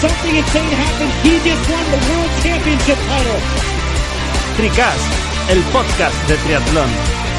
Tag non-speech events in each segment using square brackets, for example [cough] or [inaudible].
something insane happens, he just won the World Championship title. Tricast, el podcast de triatlón.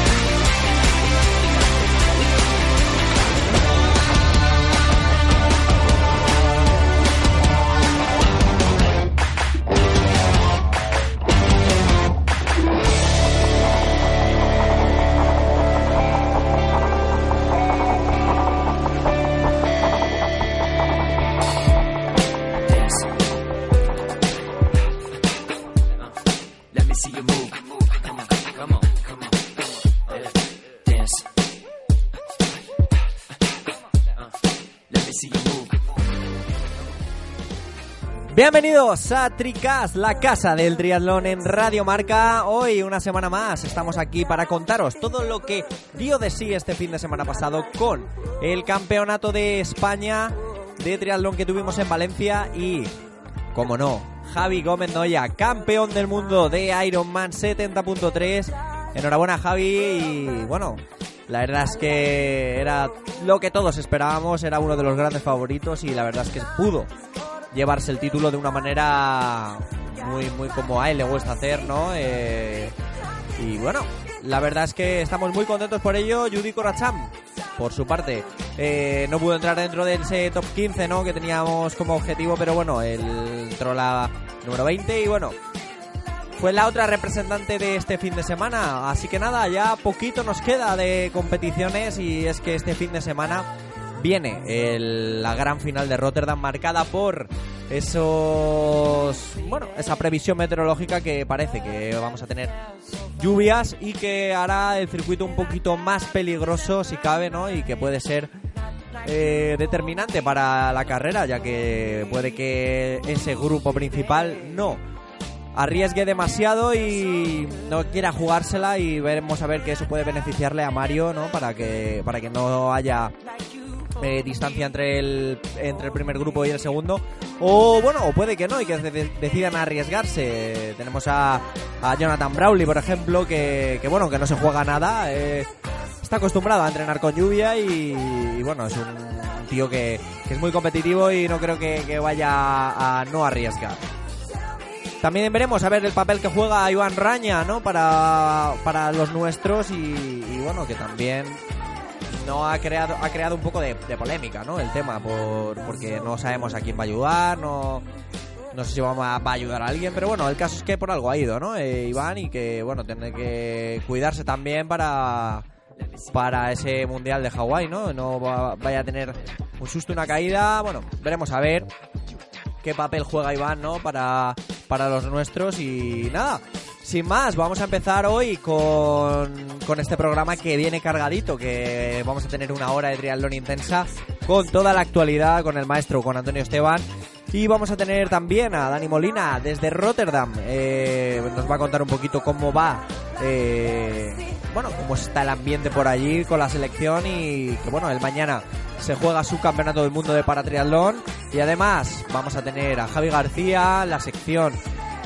Bienvenidos a Tricast, la casa del triatlón en Radio Marca. Hoy, una semana más, estamos aquí para contaros todo lo que dio de sí este fin de semana pasado con el campeonato de España de triatlón que tuvimos en Valencia y, como no, Javi Gómez Noya, campeón del mundo de Ironman 70.3. Enhorabuena, Javi. Y bueno, la verdad es que era lo que todos esperábamos, era uno de los grandes favoritos y la verdad es que pudo llevarse el título de una manera muy, muy como a él le gusta hacer, ¿no? Eh, y bueno, la verdad es que estamos muy contentos por ello. Judy Coracham, por su parte, eh, no pudo entrar dentro de ese top 15, ¿no? Que teníamos como objetivo, pero bueno, él entró la número 20 y bueno, fue la otra representante de este fin de semana. Así que nada, ya poquito nos queda de competiciones y es que este fin de semana viene el- la gran final de Rotterdam marcada por esos bueno esa previsión meteorológica que parece que vamos a tener lluvias y que hará el circuito un poquito más peligroso si cabe no y que puede ser eh, determinante para la carrera ya que puede que ese grupo principal no arriesgue demasiado y no quiera jugársela y veremos a ver que eso puede beneficiarle a Mario no para que para que no haya eh, distancia entre el entre el primer grupo y el segundo. O bueno puede que no y que de- de- decidan arriesgarse. Tenemos a, a Jonathan Brawley por ejemplo que, que bueno que no se juega nada eh, está acostumbrado a entrenar con lluvia y, bueno es un tío que, que es muy competitivo y no creo que, que vaya a no arriesgar. También veremos a ver el papel que juega Iván Raña, ¿no? Para, para los nuestros y, y bueno, que también no ha creado ha creado un poco de, polémica, ¿no? El tema, por, porque no sabemos a quién va a ayudar, no, no sé si vamos a, va a ayudar a alguien, pero bueno, el caso es que por algo ha ido, ¿no? Eh, Iván y que, bueno, tiene que cuidarse también para para ese mundial de Hawái, ¿no? No va- vaya a tener un susto, una caída, bueno, veremos a ver qué papel juega Iván, ¿no? Para, para los nuestros y nada. Sin más, vamos a empezar hoy con, con este programa que viene cargadito, que vamos a tener una hora de triatlón intensa con toda la actualidad, con el maestro, con Antonio Esteban. Y vamos a tener también a Dani Molina desde Rotterdam. Eh, nos va a contar un poquito cómo va, eh, bueno, cómo está el ambiente por allí con la selección y que bueno, el mañana se juega su campeonato del mundo de paratriatlón. Y además vamos a tener a Javi García, la sección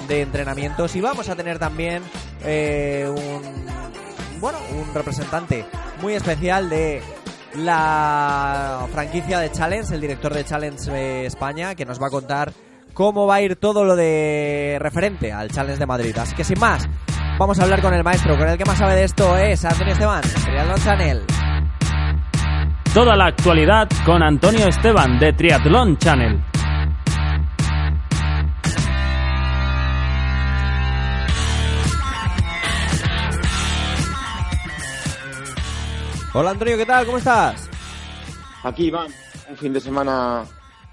de entrenamientos y vamos a tener también eh, un bueno un representante muy especial de la franquicia de Challenge, el director de Challenge eh, España, que nos va a contar cómo va a ir todo lo de referente al Challenge de Madrid. Así que sin más, vamos a hablar con el maestro, con el que más sabe de esto es Antonio Esteban, Triathlon Channel. toda la actualidad con Antonio Esteban de Triathlon Channel. Hola Antonio, ¿qué tal? ¿Cómo estás? Aquí Iván, un fin de semana,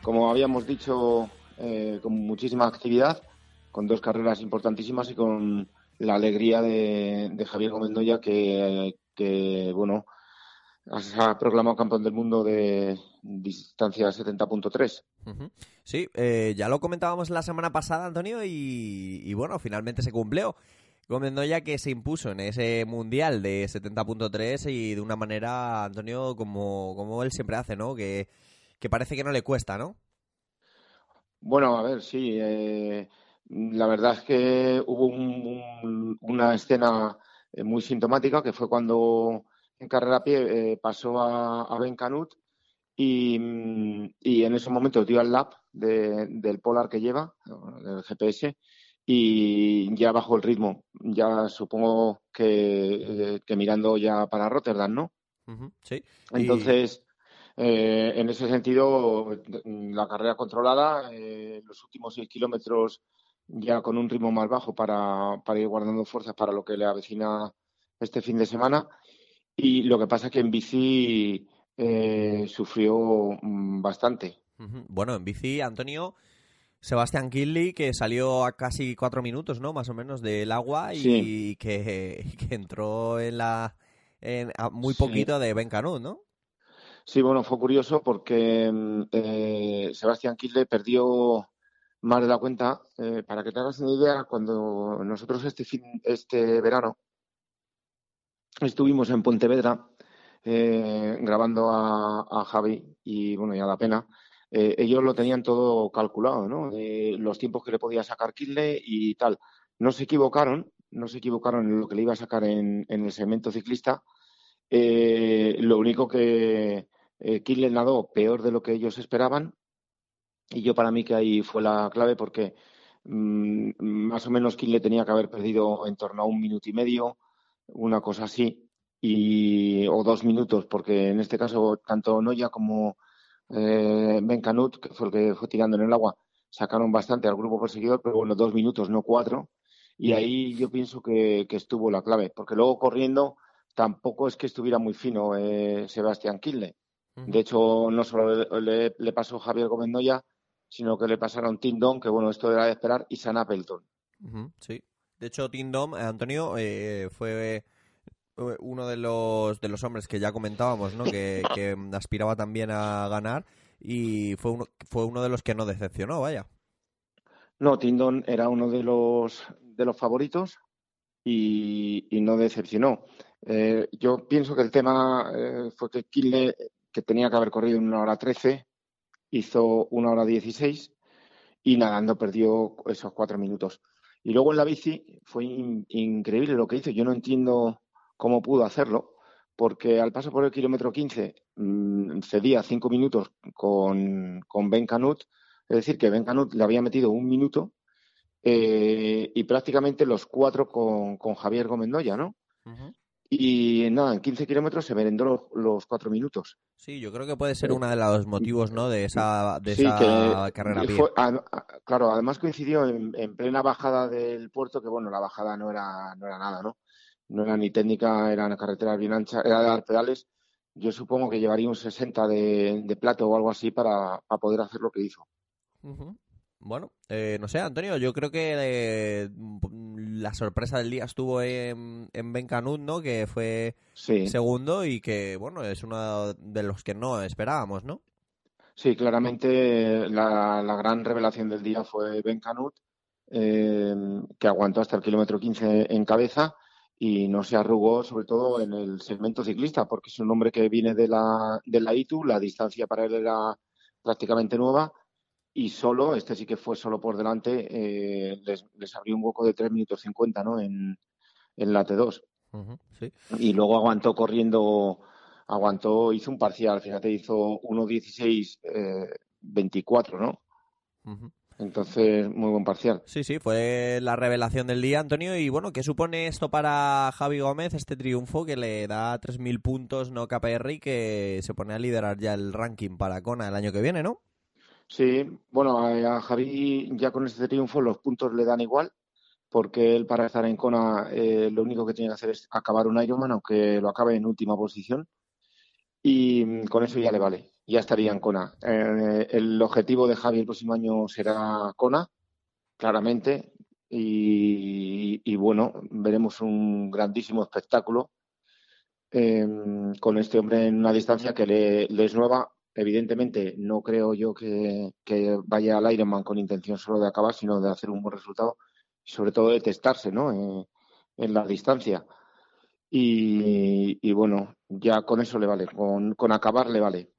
como habíamos dicho, eh, con muchísima actividad, con dos carreras importantísimas y con la alegría de, de Javier Gomendoya que, que, bueno, se ha proclamado campeón del mundo de distancia 70.3. Ujú. Sí, eh, ya lo comentábamos la semana pasada, Antonio, y, y bueno, finalmente se cumplió. Gomendoya que se impuso en ese mundial de 70.3 y de una manera, Antonio, como, como él siempre hace, ¿no? Que, que parece que no le cuesta, ¿no? Bueno, a ver, sí. eh, la verdad es que hubo un- un- una escena eh, muy sintomática que fue cuando en carrera a pie eh, pasó a, Ben Canut y, y en ese momento dio al lap de- del Polar que lleva, del GPS, y ya bajó el ritmo. Ya supongo que, eh, que mirando ya para Rotterdam, ¿no? Ujú, Sí. Y- Entonces, eh, en ese sentido, la carrera controlada, eh, los últimos seis kilómetros ya con un ritmo más bajo para, para ir guardando fuerzas para lo que le avecina este fin de semana. Y lo que pasa es que en bici eh, sufrió mm, bastante. Bueno, en bici, Antonio, Sebastián Kinley, que salió a casi cuatro minutos, ¿no? Más o menos del agua y Sí. que, [laughs] que entró en la en, a muy Sí. poquito de Ben Canut, ¿no? Sí, bueno, fue curioso porque mm, eh, Sebastián Kilde perdió más de la cuenta. Eh, para que te hagas una idea, cuando nosotros este fin, este verano estuvimos en Pontevedra eh, grabando a, a Javi y bueno, y a la pena, eh, ellos lo tenían todo calculado, ¿no? Los tiempos que le podía sacar Kilde y tal. No se equivocaron, no se equivocaron en lo que le iba a sacar en, el segmento ciclista. Eh, lo único que eh, Kinley nadó peor de lo que ellos esperaban y yo para mí que ahí fue la clave porque mm, más o menos Kinley tenía que haber perdido en torno a un minuto y medio, una cosa así, y, o dos minutos, porque en este caso tanto Noya como eh, Ben Canut, que fue el que fue tirando en el agua, sacaron bastante al grupo perseguidor, pero bueno, dos minutos, no cuatro. Y ahí yo pienso que, que estuvo la clave, porque luego corriendo tampoco es que estuviera muy fino eh, Sebastián Kinley. De hecho, no solo le, le- le pasó Javier Gómez Noya, sino que le pasaron Tim Don, que bueno, esto era de esperar, y San Appleton. Sí. De hecho, Tim Dom, eh, Antonio, eh, fue uno de los, de los hombres que ya comentábamos, ¿no? Que, aspiraba también a ganar y fue uno, fue uno de los que no decepcionó, vaya. No, Tim Don era uno de los, de los favoritos y, no decepcionó. Eh, yo pienso que el tema eh, fue que Kinley, que tenía que haber corrido en una hora 13, hizo una hora 16 y nadando perdió esos cuatro minutos. Y luego en la bici fue in- increíble lo que hizo. Yo no entiendo cómo pudo hacerlo, porque al paso por el kilómetro 15 mm, cedía cinco minutos con, con Ben Canut, es decir, que Ben Canut le había metido un minuto eh, y prácticamente los cuatro con, con Javier Gómez Noya, ¿no? Y nada, en 15 kilómetros se merendó los, los cuatro minutos. Sí, yo creo que puede ser uno de los motivos, ¿no? De esa, de Sí, esa carrera a pie. fue- a- a- claro, además coincidió en, en plena bajada del puerto, que bueno, la bajada no era, no era nada, ¿no? No era ni técnica, eran carreteras bien anchas, era de dar pedales. Yo supongo que llevaría un 60 de, de plato o algo así para, para poder hacer lo que hizo. Bueno, eh, no sé, Antonio, yo creo que eh, la sorpresa del día estuvo en, en Ben Canut, ¿no? Que fue Sí, segundo y que, bueno, es uno de los que no esperábamos, ¿no? sí, claramente la, la gran revelación del día fue Ben Canut, eh, que aguantó hasta el kilómetro 15 en cabeza y no se arrugó, sobre todo en el segmento ciclista, porque es un hombre que viene de la, de la ITU, la distancia para él era prácticamente nueva y solo, este sí que fue solo por delante, eh, les, les abrió un hueco de 3 minutos 50 ¿no? en, en la T2. Ujú, sí. Y luego aguantó corriendo, aguantó, hizo un parcial, fíjate, hizo 1.16, eh, 24, ¿no? Ujú. Entonces, muy buen parcial. Sí, sí, fue la revelación del día, Antonio. Y bueno, ¿qué supone esto para Javi Gómez, este triunfo que le da 3.000 puntos no KPR y que se pone a liderar ya el ranking para Kona el año que viene, ¿no? Sí, bueno, a, a Javi ya con este triunfo los puntos le dan igual, porque él para estar en Kona eh, lo único que tiene que hacer es acabar un Ironman, aunque lo acabe en última posición, y mm, con eso ya le vale, ya estaría en Kona. Eh, el objetivo de Javi el próximo año será Kona, claramente, y, bueno, veremos un grandísimo espectáculo eh, con este hombre en una distancia que le, es nueva. Evidentemente, no creo yo que, que vaya al Ironman con intención solo de acabar, sino de hacer un buen resultado y sobre todo de testarse ¿no? Eh, en la distancia. Y, y bueno, ya con eso le vale, con, con acabar le vale.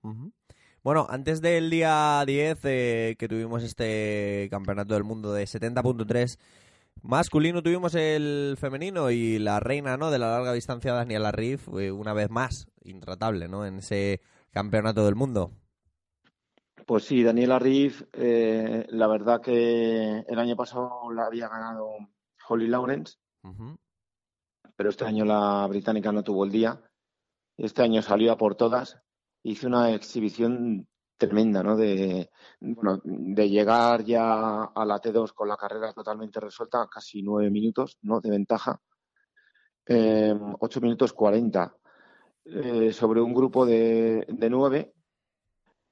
Bueno, antes del día 10 eh, que tuvimos este campeonato del mundo de 70.3 masculino, tuvimos el femenino y la reina ¿no? de la larga distancia, Daniela Riff, eh, una vez más, intratable ¿no? en ese campeonato del mundo. Pues sí, Daniela Riff, eh, la verdad que el año pasado la había ganado Holly Lawrence. Pero este año la británica no tuvo el día. Este año salió a por todas. Hizo una exhibición tremenda, ¿no? De, bueno, de llegar ya a la T2 con la carrera totalmente resuelta, casi nueve minutos, ¿no? De ventaja. Eh, ocho minutos cuarenta. Eh, sobre un grupo de, de nueve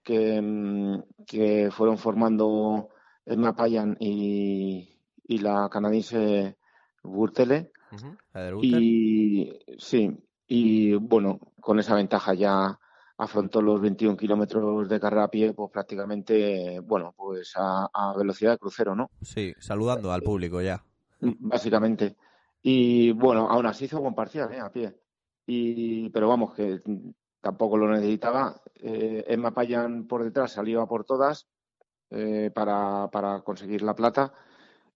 que, mm, que fueron formando Emma Payan y, y la canadiense Burtele. Ujú. La de Luther. Y sí, y bueno, con esa ventaja ya afrontó los 21 kilómetros de carrera a pie, pues prácticamente, bueno, pues a, a velocidad de crucero, ¿no? Sí, saludando al público ya. Básicamente. Y bueno, aún así hizo buen parcial, ¿eh? A pie. Y, pero vamos, que tampoco lo necesitaba. Eh, Emma Payan por detrás salió a por todas eh, para, para conseguir la plata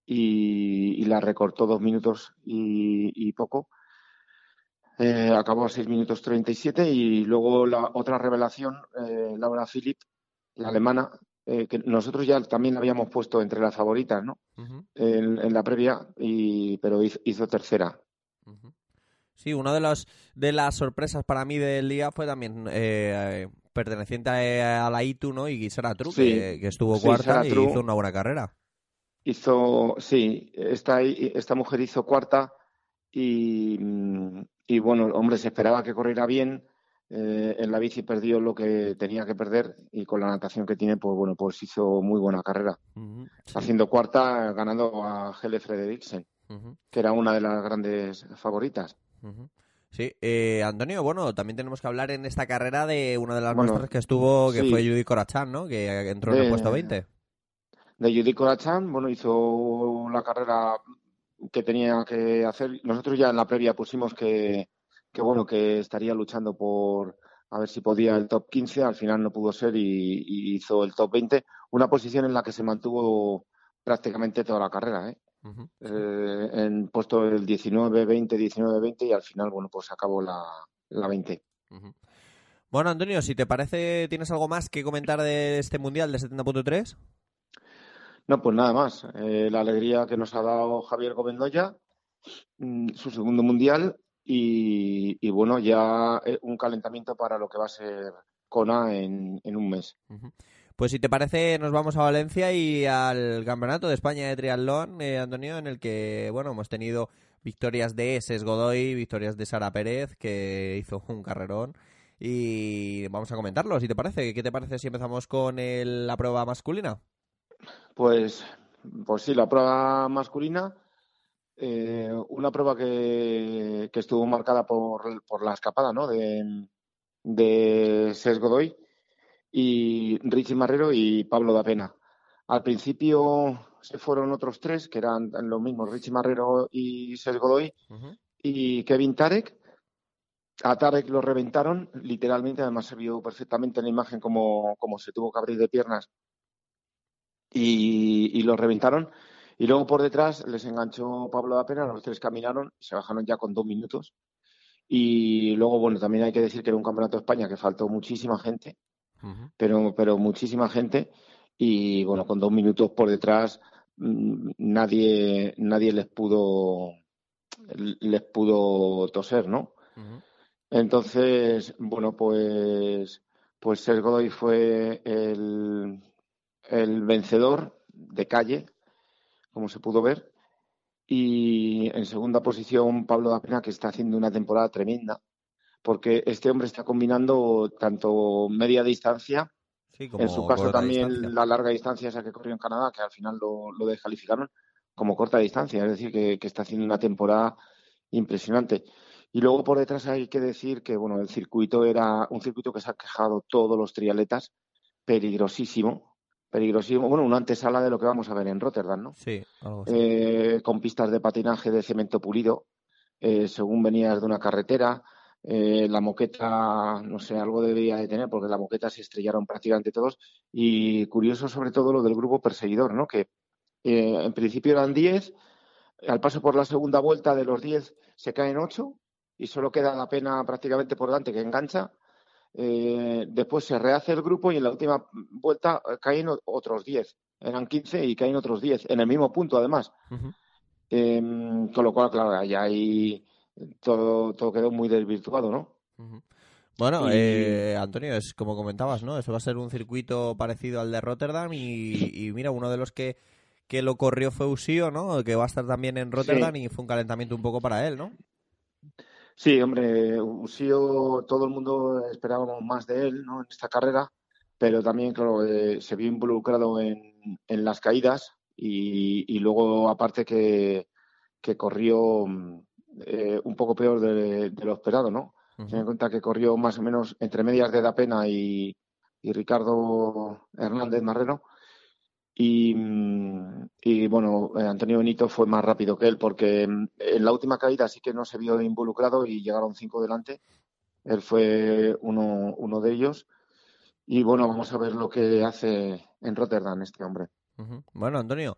y, y la recortó dos minutos y, y poco. Eh, acabó a 6 minutos 37 y luego la otra revelación, eh, Laura Philipp, la alemana, eh, que nosotros ya también la habíamos puesto entre las favoritas, ¿no? En, en la previa, y, pero hizo, hizo tercera. Sí, una de, los, de las sorpresas para mí del día fue también eh, perteneciente a, a la ITU, ¿no? Y Sara True, Sí. que, que estuvo Sí, cuarta y hizo una buena carrera. Hizo, sí, esta, esta mujer hizo cuarta y, y bueno, hombre, se esperaba que corriera bien. eh, en la bici perdió lo que tenía que perder y con la natación que tiene, pues bueno, pues hizo muy buena carrera. Sí, Haciendo cuarta, ganando a Hele Frederiksen, que era una de las grandes favoritas. Sí, eh, Antonio, bueno, también tenemos que hablar en esta carrera de una de las Bueno, nuestras que estuvo, que sí. fue Judy Corachán, ¿no? Que entró en el puesto 20. De Judy Corachán, bueno, hizo la carrera que tenía que hacer. Nosotros ya en la previa pusimos que, que bueno, que estaría luchando por a ver si podía el top 15, al final no pudo ser y, y hizo el top 20, una posición en la que se mantuvo prácticamente toda la carrera, ¿eh? Eh, en puesto el 19, 20, 19, 20 y al final, bueno, pues acabó la, la 20. Ujú. Bueno, Antonio, si te parece, ¿tienes algo más que comentar de este Mundial de 70.3? No, pues nada más. Eh, la alegría que nos ha dado Javier Govendoya, mm, su segundo mundial y, bueno, ya eh, un calentamiento para lo que va a ser Kona en, en un mes. Pues si te parece, nos vamos a Valencia y al Campeonato de España de Triatlón, eh, Antonio, en el que, bueno, hemos tenido victorias de Ses Godoy, victorias de Sara Pérez, que hizo un carrerón, y vamos a comentarlo, si te parece. ¿Qué te parece si empezamos con el- la prueba masculina? Pues, pues sí, la prueba masculina, eh, una prueba que, que estuvo marcada por, por la escapada ¿no? de, de Ses Godoy y Richie Marrero y Pablo da Pena. Al principio se fueron otros tres, que eran los mismos, Richie Marrero y Ses Godoy, y Kevin Tarek. A Tarek lo reventaron, literalmente, además se vio perfectamente en la imagen como, como se tuvo que abrir de piernas y, y lo reventaron. Y luego por detrás les enganchó Pablo da Pena, los tres caminaron, se bajaron ya con dos minutos. Y luego, bueno, también hay que decir que era un campeonato de España que faltó muchísima gente, pero, pero muchísima gente. y bueno, con dos minutos por detrás mm, nadie, nadie les pudo les pudo toser, ¿no? Entonces, bueno, pues, pues Ser Godoy fue el, el vencedor de calle, como se pudo ver. Y en segunda posición, Pablo Dapena, que está haciendo una temporada tremenda, porque este hombre está combinando tanto media distancia, en su caso también la larga distancia esa que corrió en Canadá, que al final lo, lo descalificaron, como corta distancia, es decir, que, que está haciendo una temporada impresionante. Y luego por detrás hay que decir que bueno, el circuito era un circuito que se ha quejado todos los triatletas, peligrosísimo, peligrosísimo. Bueno, una antesala de lo que vamos a ver en Rotterdam, ¿no? Sí, eh, con pistas de patinaje de cemento pulido, eh, según venías de una carretera. Eh, la moqueta, no sé, algo debía de tener, porque la moqueta se estrellaron prácticamente todos. Y curioso sobre todo lo del grupo perseguidor, ¿no? Que en principio eran 10, al paso por la segunda vuelta de los 10 se caen 8 y solo queda la pena prácticamente por delante que engancha. Eh, después se rehace el grupo y en la última vuelta eh, caen otros 10. Eran 15 y caen otros 10, en el mismo punto además. Em, con lo cual, claro, ya ahí todo, todo quedó muy desvirtuado, ¿no? Bueno, eh, Antonio, es como comentabas, ¿no? Eso va a ser un circuito parecido al de Rotterdam y, mira, uno de los que, que lo corrió fue Usío, ¿no? Que va a estar también en Rotterdam y fue un calentamiento un poco para él, ¿no? Sí, hombre, Usío, todo el mundo esperábamos más de él ¿no? en esta carrera, pero también, claro, eh, se vio involucrado en, en las caídas y, luego, aparte, que, que corrió eh, un poco peor de, lo esperado, ¿no? Ten en cuenta que corrió más o menos entre medias de Dapena y, y Ricardo Hernández Marrero y, bueno, eh, Antonio Benito fue más rápido que él porque mm, en la última caída sí que no se vio involucrado y llegaron cinco delante. Él fue uno, uno de ellos. Y bueno, vamos a ver lo que hace en Rotterdam este hombre. Bueno, Antonio.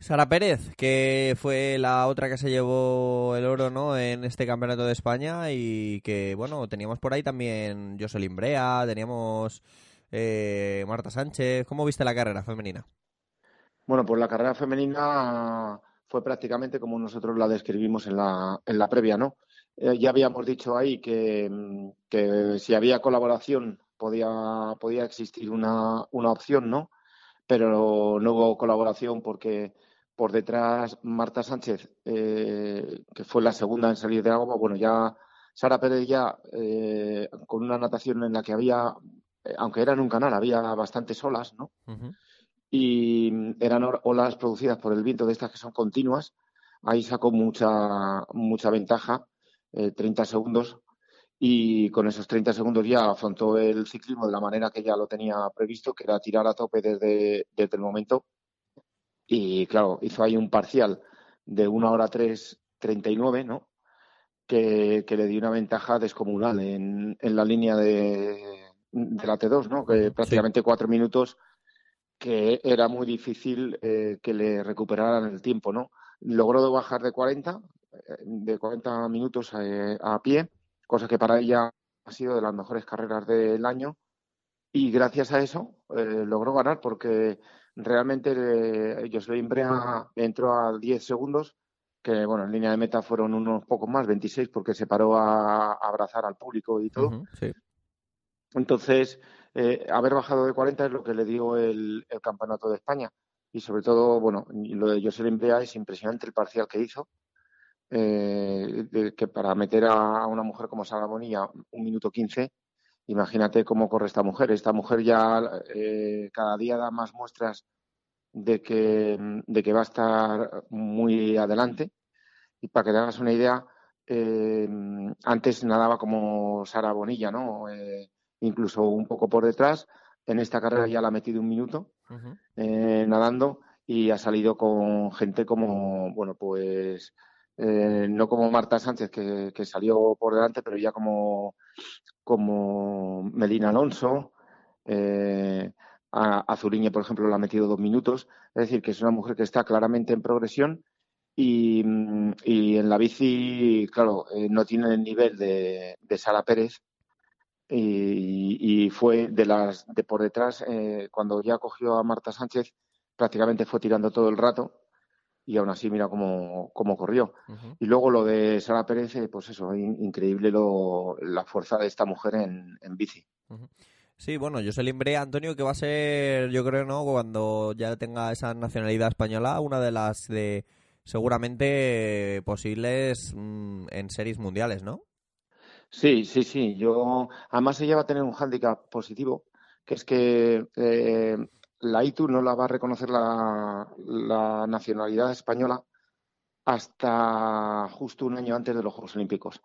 Sara Pérez, que fue la otra que se llevó el oro ¿no? en este campeonato de España y que, bueno, teníamos por ahí también Jocelyn Brea, teníamos eh, Marta Sánchez. ¿Cómo viste la carrera femenina? Bueno, pues la carrera femenina fue prácticamente como nosotros la describimos en la, en la previa, ¿no? Eh, ya habíamos dicho ahí que, que, si había colaboración podía, podía existir una, una opción, ¿no? Pero no hubo colaboración porque por detrás Marta Sánchez, eh, que fue la segunda en salir de agua, bueno, ya Sara Pérez ya eh, con una natación en la que había aunque era en un canal, había bastantes olas, ¿no? Y eran olas producidas por el viento de estas que son continuas. Ahí sacó mucha, mucha ventaja, 30 eh, segundos, y con esos 30 segundos ya afrontó el ciclismo de la manera que ya lo tenía previsto, que era tirar a tope desde, desde el momento. Y claro, hizo ahí un parcial de una hora 3.39, ¿no? Que, que le dio una ventaja descomunal en, en la línea de, de la T2, ¿no? Que prácticamente cuatro minutos que era muy difícil eh, que le recuperaran el tiempo, ¿no? Logró bajar de 40, eh, de 40 minutos eh, a, pie, cosa que para ella ha sido de las mejores carreras del año y gracias a eso logró ganar porque realmente eh, Jocelyn Brea entró a 10 segundos, que bueno, en línea de meta fueron unos pocos más, 26, porque se paró a, abrazar al público y todo. sí. Entonces, eh, haber bajado de 40 es lo que le dio el, campeonato de España. Y sobre todo, bueno, lo de Jocelyn Brea es impresionante el parcial que hizo. Eh, que para meter a una mujer como Sara Bonilla un minuto 15, imagínate cómo corre esta mujer. Esta mujer ya eh, cada día da más muestras de que, de que va a estar muy adelante. Y para que te hagas una idea, antes nadaba como Sara Bonilla, ¿no? Incluso un poco por detrás. En esta carrera ya la ha metido un minuto eh, nadando y ha salido con gente como, bueno, pues eh, no como Marta Sánchez que, salió por delante, pero ya como, como Melina Alonso. Eh, a, Zuriñe, por ejemplo, la ha metido dos minutos. Es decir, que es una mujer que está claramente en progresión y, y en la bici, claro, no tiene el nivel de, de Sara Pérez, y, y fue de las de por detrás, eh, cuando ya cogió a Marta Sánchez, prácticamente fue tirando todo el rato y aún así mira cómo, cómo corrió. Y luego lo de Sara Pérez, eh, pues eso, in- increíble lo, la fuerza de esta mujer en, en bici. Sí, bueno, Jocelyn Brea, Antonio, que va a ser, yo creo, ¿no? Cuando ya tenga esa nacionalidad española, una de las de seguramente posibles mm, en series mundiales, ¿no? Sí, sí, sí. Yo, además ella va a tener un hándicap positivo, que es que eh, la ITU no la va a reconocer la, la nacionalidad española hasta justo un año antes de los Juegos Olímpicos.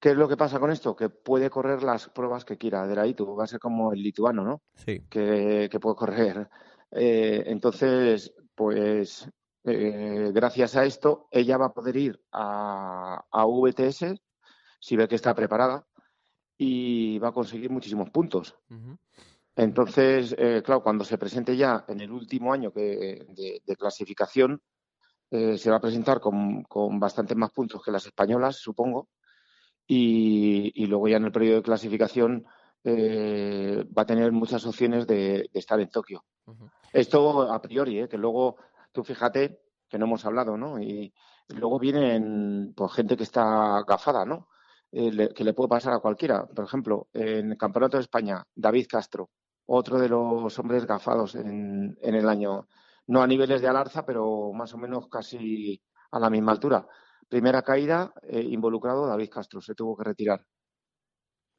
¿Qué es lo que pasa con esto? Que puede correr las pruebas que quiera de la ITU. Va a ser como el lituano, ¿no? Sí. que, que puede correr. Eh, entonces, pues eh, gracias a esto, ella va a poder ir a, a VTS si ve que está preparada y va a conseguir muchísimos puntos. Entonces, eh, claro, cuando se presente ya en el último año que, de, de clasificación, eh, se va a presentar con, con bastantes más puntos que las españolas, supongo, y, y luego ya en el periodo de clasificación eh, va a tener muchas opciones de, de estar en Tokio. Esto a priori, ¿eh? que luego tú fíjate que no hemos hablado, ¿no? Y luego vienen pues, gente que está gafada, ¿no? Eh, le- que le puede pasar a cualquiera. Por ejemplo, en el Campeonato de España, David Castro, otro de los hombres gafados en, en el año, no a niveles de alarza, pero más o menos casi a la misma altura. Primera caída, eh, involucrado David Castro, se tuvo que retirar.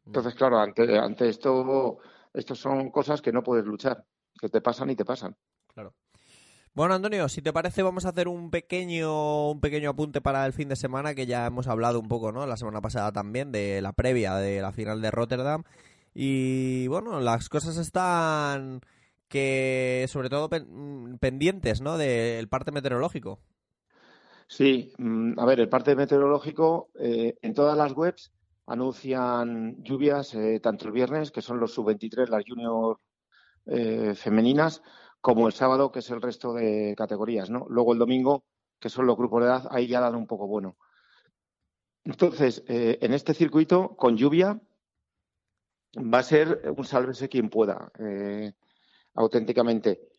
Entonces, claro, ante, ante esto, esto son cosas que no puedes luchar, que te pasan y te pasan. Claro. Bueno, Antonio, si te parece, vamos a hacer un pequeño, un pequeño apunte para el fin de semana, que ya hemos hablado un poco, ¿no? La semana pasada también, de la previa de la final de Rotterdam. Y bueno, las cosas están que, sobre todo, pen- pendientes, ¿no? Del parte meteorológico. Sí, mm, a ver, el parte meteorológico, eh, en todas las webs anuncian lluvias, eh, tanto el viernes, que son los sub-23, las junior eh, femeninas, como el sábado, que es el resto de categorías, ¿no? Luego el domingo, que son los grupos de edad, ahí ya dan un poco bueno. Entonces, eh, en este circuito, con lluvia, va a ser un sálvese quien pueda, eh, auténticamente.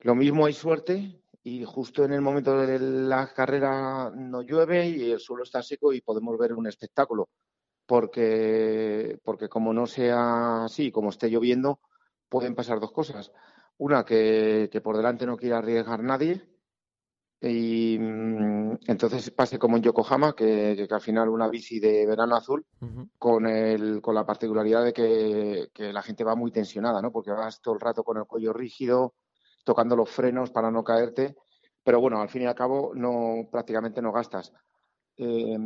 Lo mismo hay suerte y justo en el momento de la carrera no llueve y el suelo está seco y podemos ver un espectáculo. Porque, porque como no sea así, como esté lloviendo, pueden pasar dos cosas. Una, que, que por delante no quiera arriesgar nadie y mm, entonces pase como en Yokohama, que, que al final una bici de verano azul con, el, con la particularidad de que, que la gente va muy tensionada, ¿no? Porque vas todo el rato con el cuello rígido, tocando los frenos para no caerte, pero bueno, al fin y al cabo no prácticamente no gastas. Eh,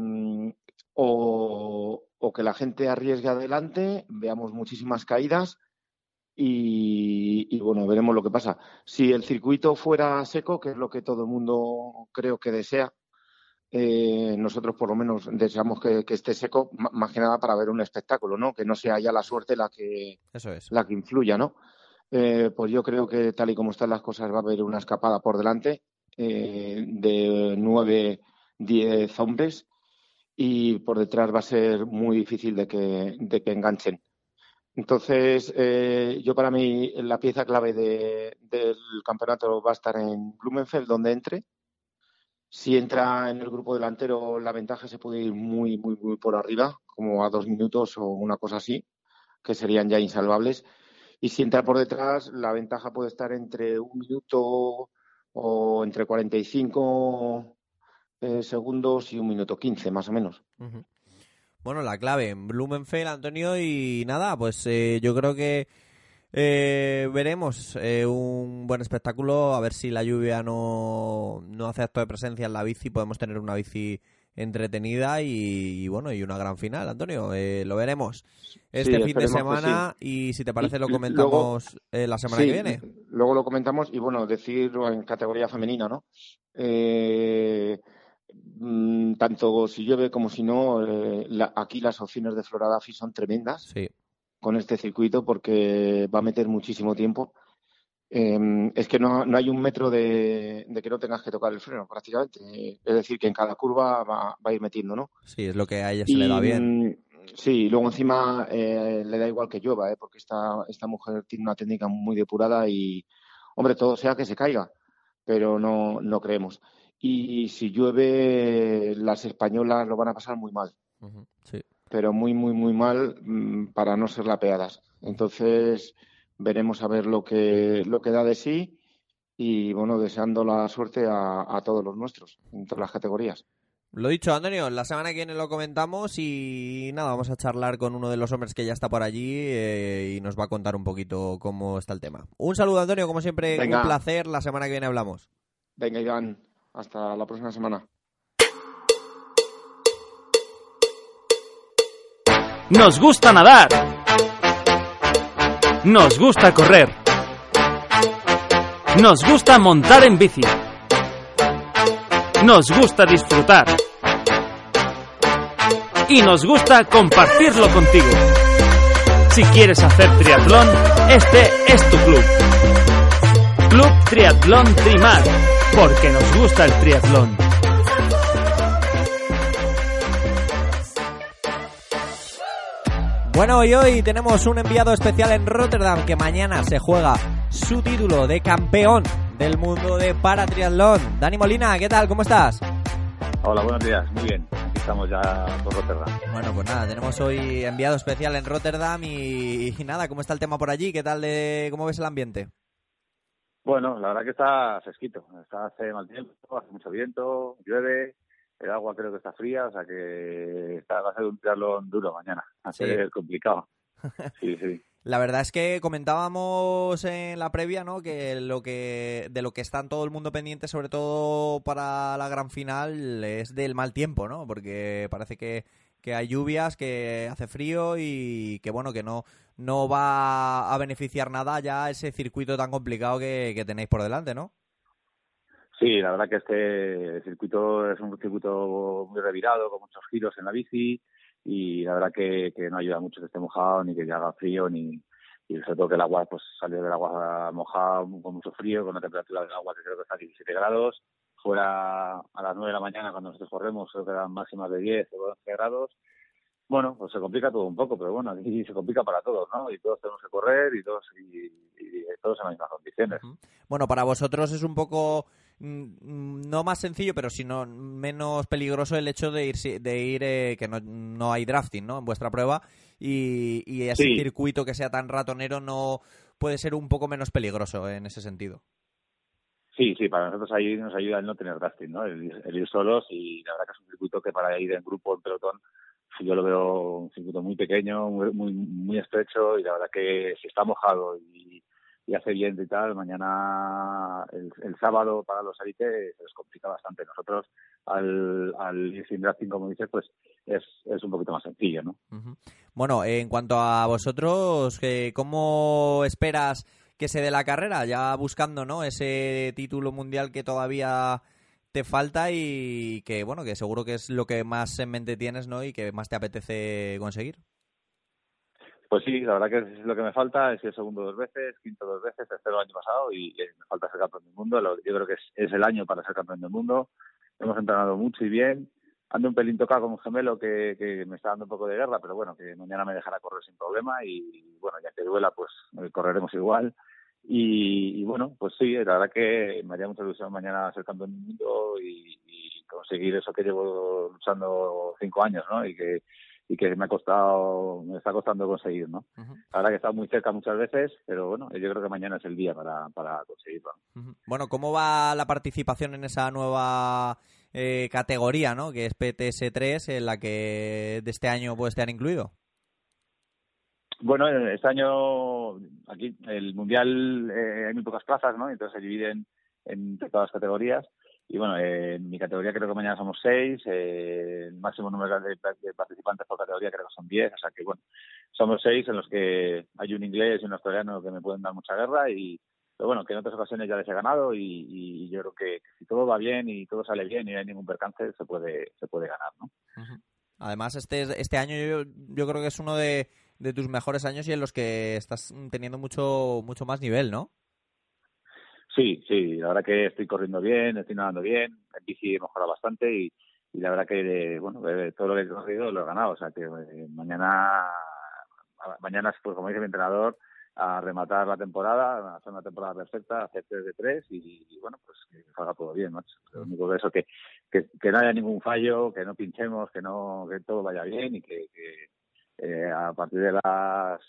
o, o que la gente arriesgue adelante, veamos muchísimas caídas y, y, bueno, veremos lo que pasa. Si el circuito fuera seco, que es lo que todo el mundo creo que desea, eh, nosotros por lo menos deseamos que, que esté seco, más que nada para ver un espectáculo, ¿no? Que no sea ya la suerte la que, Eso es. la que influya, ¿no? Eh, pues yo creo que tal y como están las cosas va a haber una escapada por delante eh, de nueve, diez hombres y por detrás va a ser muy difícil de que, de que enganchen. Entonces, eh, yo para mí la pieza clave de- del campeonato va a estar en Blumenfeld, donde entre. Si entra en el grupo delantero, la ventaja se puede ir muy, muy, muy por arriba, como a dos minutos o una cosa así, que serían ya insalvables. Y si entra por detrás, la ventaja puede estar entre un minuto o entre 45 eh, segundos y un minuto 15, más o menos. Ujú. Bueno, la clave en Blumenfeld, Antonio, y nada, pues eh, yo creo que eh, veremos eh, un buen espectáculo, a ver si la lluvia no, no hace acto de presencia en la bici, podemos tener una bici entretenida y, y bueno, y una gran final, Antonio, eh, lo veremos este fin de semana y si te parece lo comentamos eh, la semana Sí, que viene. Luego lo comentamos y bueno, decirlo en categoría femenina, ¿no? Eh, mm, tanto si llueve como si no, eh, la- aquí las opciones de Floradafi son tremendas Sí, con este circuito porque va a meter muchísimo tiempo. Eh, es que no, no hay un metro de, de que no tengas que tocar el freno prácticamente. Es decir, que en cada curva va, va a ir metiendo, ¿no? sí, es lo que a ella se le da bien. mm, Sí, y luego encima eh, le da igual que llueva, ¿eh? porque esta, esta mujer tiene una técnica muy depurada y, hombre, todo sea que se caiga, pero no, no creemos. Y si llueve, las españolas lo van a pasar muy mal, Sí. pero muy, muy, muy mal mm, para no ser lapeadas. Entonces, veremos a ver lo que, lo que da de sí y, bueno, deseando la suerte a, a todos los nuestros, en todas las categorías. Lo dicho, Antonio, la semana que viene lo comentamos y nada, vamos a charlar con uno de los hombres que ya está por allí eh, y nos va a contar un poquito cómo está el tema. Un saludo, Antonio, como siempre, Venga. un placer. La semana que viene hablamos. Venga, Iván, hasta la próxima semana. Nos gusta nadar. Nos gusta correr. Nos gusta montar en bici. Nos gusta disfrutar. Y nos gusta compartirlo contigo. Si quieres hacer triatlón, este es tu club. Club Triatlón Trimar, porque nos gusta el triatlón. Bueno, y hoy tenemos un enviado especial en Rotterdam que mañana se juega su título de campeón del mundo de paratriatlón. Dani Molina, ¿qué tal? ¿Cómo estás? Hola, buenos días. Muy bien. Aquí estamos ya por Rotterdam. Bueno, pues nada, tenemos hoy enviado especial en Rotterdam y, y nada, ¿cómo está el tema por allí? ¿Qué tal de cómo ves el ambiente? Bueno, la verdad que está fresquito. Está hace mal tiempo, hace mucho viento, llueve. El agua creo que está fría, o sea que está, va a ser un triatlón duro mañana. Va a Sí. ser complicado. [laughs] Sí, sí. La verdad es que comentábamos en la previa, ¿no? Que lo que de lo que está todo el mundo pendiente, sobre todo para la gran final, es del mal tiempo, ¿no? Porque parece que, que hay lluvias, que hace frío y que bueno, que no no va a beneficiar nada ya ese circuito tan complicado que, tenéis por delante, ¿no? Sí, la verdad que este circuito es un circuito muy revirado, con muchos giros en la bici y la verdad que, no ayuda mucho que esté mojado, ni que haga frío, ni y sobre todo que el agua, pues salir del agua mojada con mucho frío, con una temperatura del agua que creo que está a 17 grados, fuera a las 9 de la mañana cuando nosotros corremos creo que eran máximas de 10 o 12 grados. Bueno, pues se complica todo un poco, pero bueno, aquí se complica para todos, ¿no? Y todos tenemos que correr y todos, y, y todos en las mismas condiciones. Bueno, para vosotros es un poco mm, no más sencillo, pero sino menos peligroso el hecho de ir de ir eh, que no, no hay drafting, ¿no? En vuestra prueba y, y ese Sí. circuito que sea tan ratonero no puede ser un poco menos peligroso en ese sentido. Sí, sí, para nosotros ahí nos ayuda el no tener drafting, ¿no? El, ir- el ir solos y la verdad que es un circuito que para ir en grupo, en pelotón, yo lo veo un circuito muy pequeño, muy, muy, estrecho y la verdad que si está mojado y, hace viento y tal, mañana, el, el sábado para los élites se les complica bastante. Nosotros al, al ir como dices, pues es, es un poquito más sencillo, ¿no? Ujú. Bueno, en cuanto a vosotros, eh, ¿cómo esperas que se dé la carrera? Ya buscando, ¿no? Ese título mundial que todavía te falta y que, bueno, que seguro que es lo que más en mente tienes, ¿no? Y que más te apetece conseguir. Pues sí, la verdad que es lo que me falta. He sido segundo dos veces, quinto dos veces, tercero el año pasado y eh, me falta ser campeón del mundo. Yo creo que es, es el año para ser campeón del mundo. Hemos entrenado mucho y bien. Ando un pelín tocado con un gemelo que, que me está dando un poco de guerra, pero bueno, que mañana me dejará correr sin problema y bueno, ya que duela, pues eh, correremos igual. Y, y bueno, pues sí, la verdad que me haría mucha ilusión mañana ser campeón del mundo y, y conseguir eso que llevo luchando cinco años, ¿no? Y que, y que me ha costado, me está costando conseguir, ¿no? Ujú. La verdad que he estado muy cerca muchas veces, pero bueno, yo creo que mañana es el día para, para conseguirlo. Bueno, ¿cómo va la participación en esa nueva eh, categoría, ¿no? Que es PTS3, en la que de este año puede estar incluido. Bueno, este año aquí el mundial eh, hay muy pocas plazas, ¿no? Entonces se dividen en todas las categorías. Y bueno, eh, en mi categoría creo que mañana somos seis, eh, el máximo número de, participantes por categoría creo que son diez, o sea que bueno, somos seis en los que hay un inglés y un australiano que me pueden dar mucha guerra y pero bueno, que en otras ocasiones ya les he ganado y, y yo creo que si todo va bien y todo sale bien y no hay ningún percance se puede se puede ganar, ¿no? Además, este, este año yo, yo creo que es uno de, de tus mejores años y en los que estás teniendo mucho, mucho más nivel, ¿no? Sí, sí, la verdad que estoy corriendo bien, estoy nadando bien, en bici he mejorado bastante y, la verdad que, bueno, eh, todo lo que he corrido lo he ganado. O sea que eh, mañana, mañana, pues como dice mi entrenador, a rematar la temporada, a hacer una temporada perfecta, hacer 3 de 3 y, bueno, pues que salga todo bien, macho. Lo único que eso, que, que, que, no haya ningún fallo, que no pinchemos, que no que todo vaya bien y que, que eh, a partir de las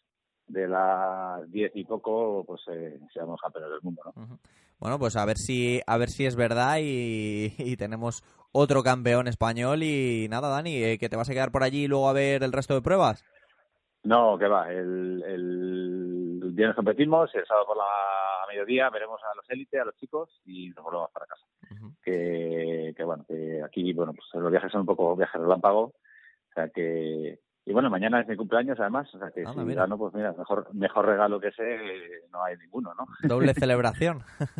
de las 10 y poco, pues eh, seamos campeones del mundo, ¿no? Bueno, pues a ver si a ver si es verdad y, y tenemos otro campeón español y nada, Dani, eh, que te vas a quedar por allí y luego a ver el resto de pruebas. No, que va. El, el viernes competimos, el sábado por la mediodía veremos a los élites, a los chicos y nos volvemos para casa. que, que, bueno, que aquí, bueno, pues los viajes son un poco viajes relámpago. O sea que, y bueno, mañana es mi cumpleaños además, o sea que Anda, si mira. gano, pues mira, mejor, mejor regalo que ese no hay ninguno, ¿no? Doble [laughs] celebración. [laughs]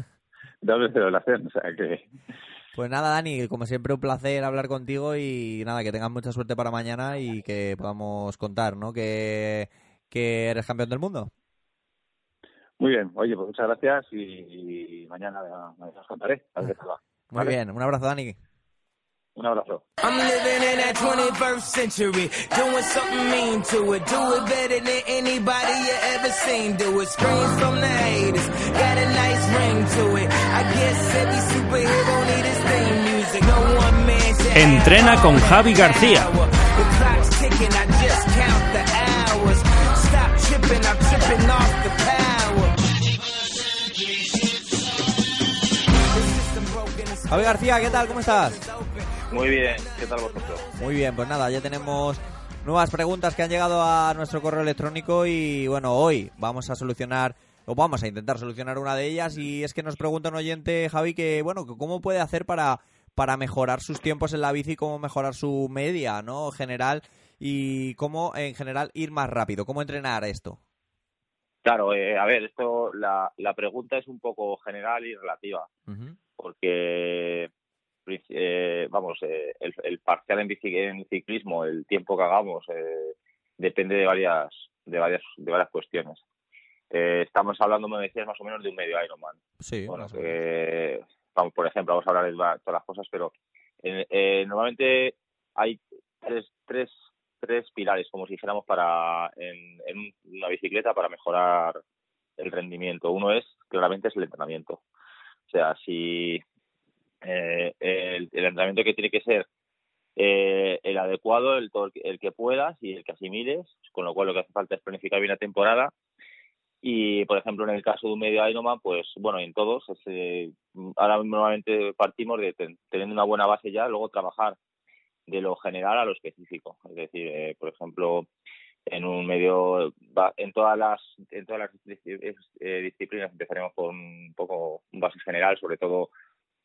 Doble celebración, o sea que Pues nada, Dani, como siempre un placer hablar contigo y nada, que tengas mucha suerte para mañana y que podamos contar, ¿no? Que, que eres campeón del mundo. muy bien. Oye, pues muchas gracias y, y mañana, mañana os contaré. A ver qué tal va. Muy Vale. bien, un abrazo, Dani. Un abrazo. I'm living in that 21st century, doing something mean to it. Do it better than anybody you ever seen. Do it. Screams from the haters, got a nice ring to it. I guess every superhero need his theme music. No one man should Entrena con Javi García. power. The clock's ticking, I just count the hours. Stop tripping, I'm tripping off the power. The system broken, it's Javi García, ¿qué tal? ¿Cómo estás? Muy bien. ¿Qué tal vosotros? Muy bien, pues nada, ya tenemos nuevas preguntas que han llegado a nuestro correo electrónico y bueno, hoy vamos a solucionar o vamos a intentar solucionar una de ellas y es que nos pregunta un oyente, Javi, que bueno, cómo puede hacer para para mejorar sus tiempos en la bici, cómo mejorar su media, ¿no? General y cómo en general ir más rápido, cómo entrenar esto. Claro, eh, a ver, esto la, la pregunta es un poco general y relativa, porque eh, vamos, eh, el, el parcial en, bici- en ciclismo, el tiempo que hagamos, eh, depende de varias, de varias, de varias cuestiones. Eh, estamos hablando, me decías, más o menos de un medio Ironman. Sí, Bueno, eh, vamos, por ejemplo, vamos a hablar de todas las cosas, pero normalmente hay tres, tres, tres pilares, como si dijéramos, para en, en un- una bicicleta para mejorar el rendimiento. Uno es, claramente, es el entrenamiento. O sea, si eh, el, entrenamiento que tiene que ser eh, el adecuado, el, el que- puedas y el que asimiles, con lo cual lo que hace falta es planificar bien la temporada y, por ejemplo, en el caso de un medio Ironman, pues, bueno, en todos, es, eh, ahora normalmente partimos de ten- teniendo una buena base ya, luego trabajar de lo general a lo específico. Es decir, eh, por ejemplo, en un medio, en todas las, en todas las eh, disciplinas empezaremos con un poco un base general, sobre todo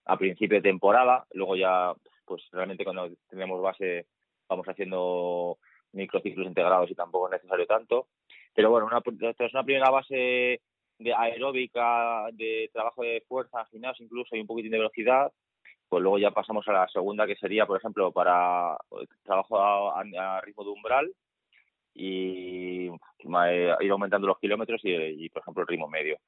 a principio de temporada, luego ya, pues realmente cuando tenemos base vamos haciendo microciclos integrados y tampoco es necesario tanto. Pero bueno, una, tras una primera base de aeróbica, de trabajo de fuerza, gimnasio incluso y un poquitín de velocidad, pues luego ya pasamos a la segunda que sería, por ejemplo, para trabajo a, ritmo de umbral y ir aumentando los kilómetros y, por ejemplo, el ritmo medio.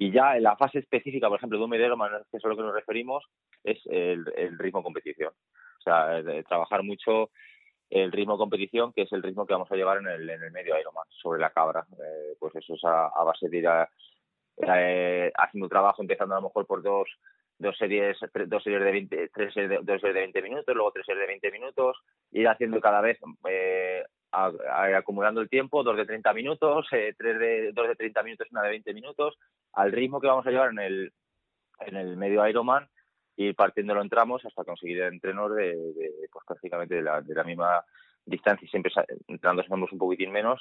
Y ya en la fase específica, por ejemplo, de un medero, que es a lo que nos referimos, es el, el ritmo competición. O sea, trabajar mucho el ritmo competición, que es el ritmo que vamos a llevar en el, en el medio Ironman, sobre la cabra. Eh, pues eso es a, base de ir a, eh, haciendo un trabajo, empezando a lo mejor por dos, dos series, dos series de 20, tres series de, dos series de 20 minutos, luego tres series de 20 minutos, ir haciendo cada vez, eh, acumulando el tiempo, dos de 30 minutos, eh, tres de, dos de 30 minutos una de 20 minutos, al ritmo que vamos a llevar en el, en el medio Ironman, ir partiéndolo en tramos hasta conseguir entrenos de, de pues prácticamente de la, de la misma distancia, siempre entrenando un poquitín menos,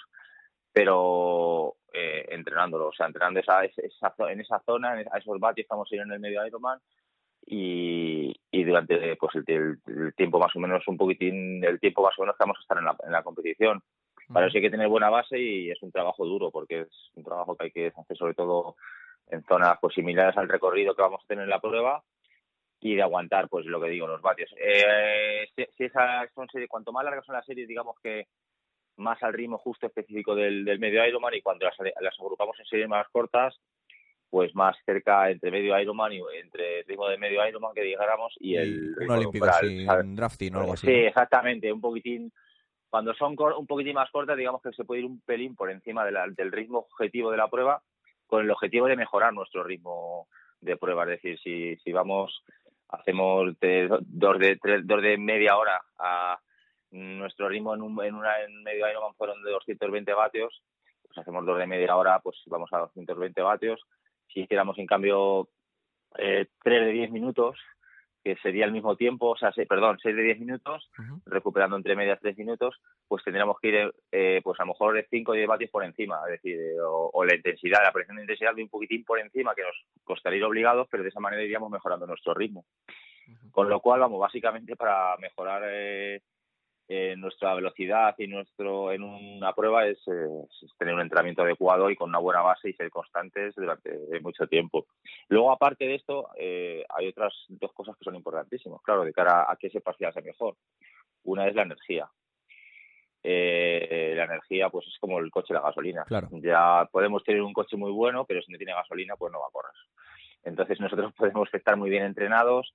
pero eh, entrenándolo, o sea, entrenando esa, esa, en esa zona, en, a esos vatios estamos ahí en el medio Ironman y, y durante pues el, el, el, tiempo más o menos un poquitín, el tiempo más o menos que vamos a estar en la, en la competición. Para eso hay que tener buena base y es un trabajo duro porque es un trabajo que hay que hacer sobre todo en zonas pues, similares al recorrido que vamos a tener en la prueba y de aguantar, pues lo que digo, los vatios. Eh, si, si esas son series, cuanto más largas son las series, digamos que más al ritmo justo específico del, del medio Ironman y cuando las, las, agrupamos en series más cortas, pues más cerca entre medio Ironman y entre el ritmo de medio Ironman que dijéramos y el un ritmo olímpico un drafting o algo así. Sí, exactamente, un poquitín. Cuando son un poquitín más cortas, digamos que se puede ir un pelín por encima de la- del ritmo objetivo de la prueba, con el objetivo de mejorar nuestro ritmo de prueba. Es decir, si, si vamos, hacemos de, dos, de, tres, dos de media hora a nuestro ritmo en, un, en, una, en medio Ironman fueron de 220 vatios, pues hacemos dos de media hora, pues vamos a 220 vatios. Si hiciéramos, en cambio, eh, tres de 10 minutos, que sería el mismo tiempo, o sea, se- perdón, 6 de 10 minutos, recuperando entre medias 3 minutos, pues tendríamos que ir, eh, pues a lo mejor de 5 o 10 vatios por encima, es decir, eh, o, o la intensidad, la presión de intensidad de un poquitín por encima, que nos costaría ir obligados, pero de esa manera iríamos mejorando nuestro ritmo. Con lo cual, vamos, básicamente para mejorar eh, eh, nuestra velocidad y nuestro en una prueba es, eh, es tener un entrenamiento adecuado y con una buena base y ser constantes durante mucho tiempo. Luego, aparte de esto, eh, hay otras dos cosas que son importantísimas, claro, de cara a que sepas hace mejor. Una es la energía. Eh, la energía, pues es como el coche y la gasolina. Claro. Ya podemos tener un coche muy bueno, pero si no tiene gasolina, pues no va a correr. Entonces nosotros [laughs] podemos estar muy bien entrenados,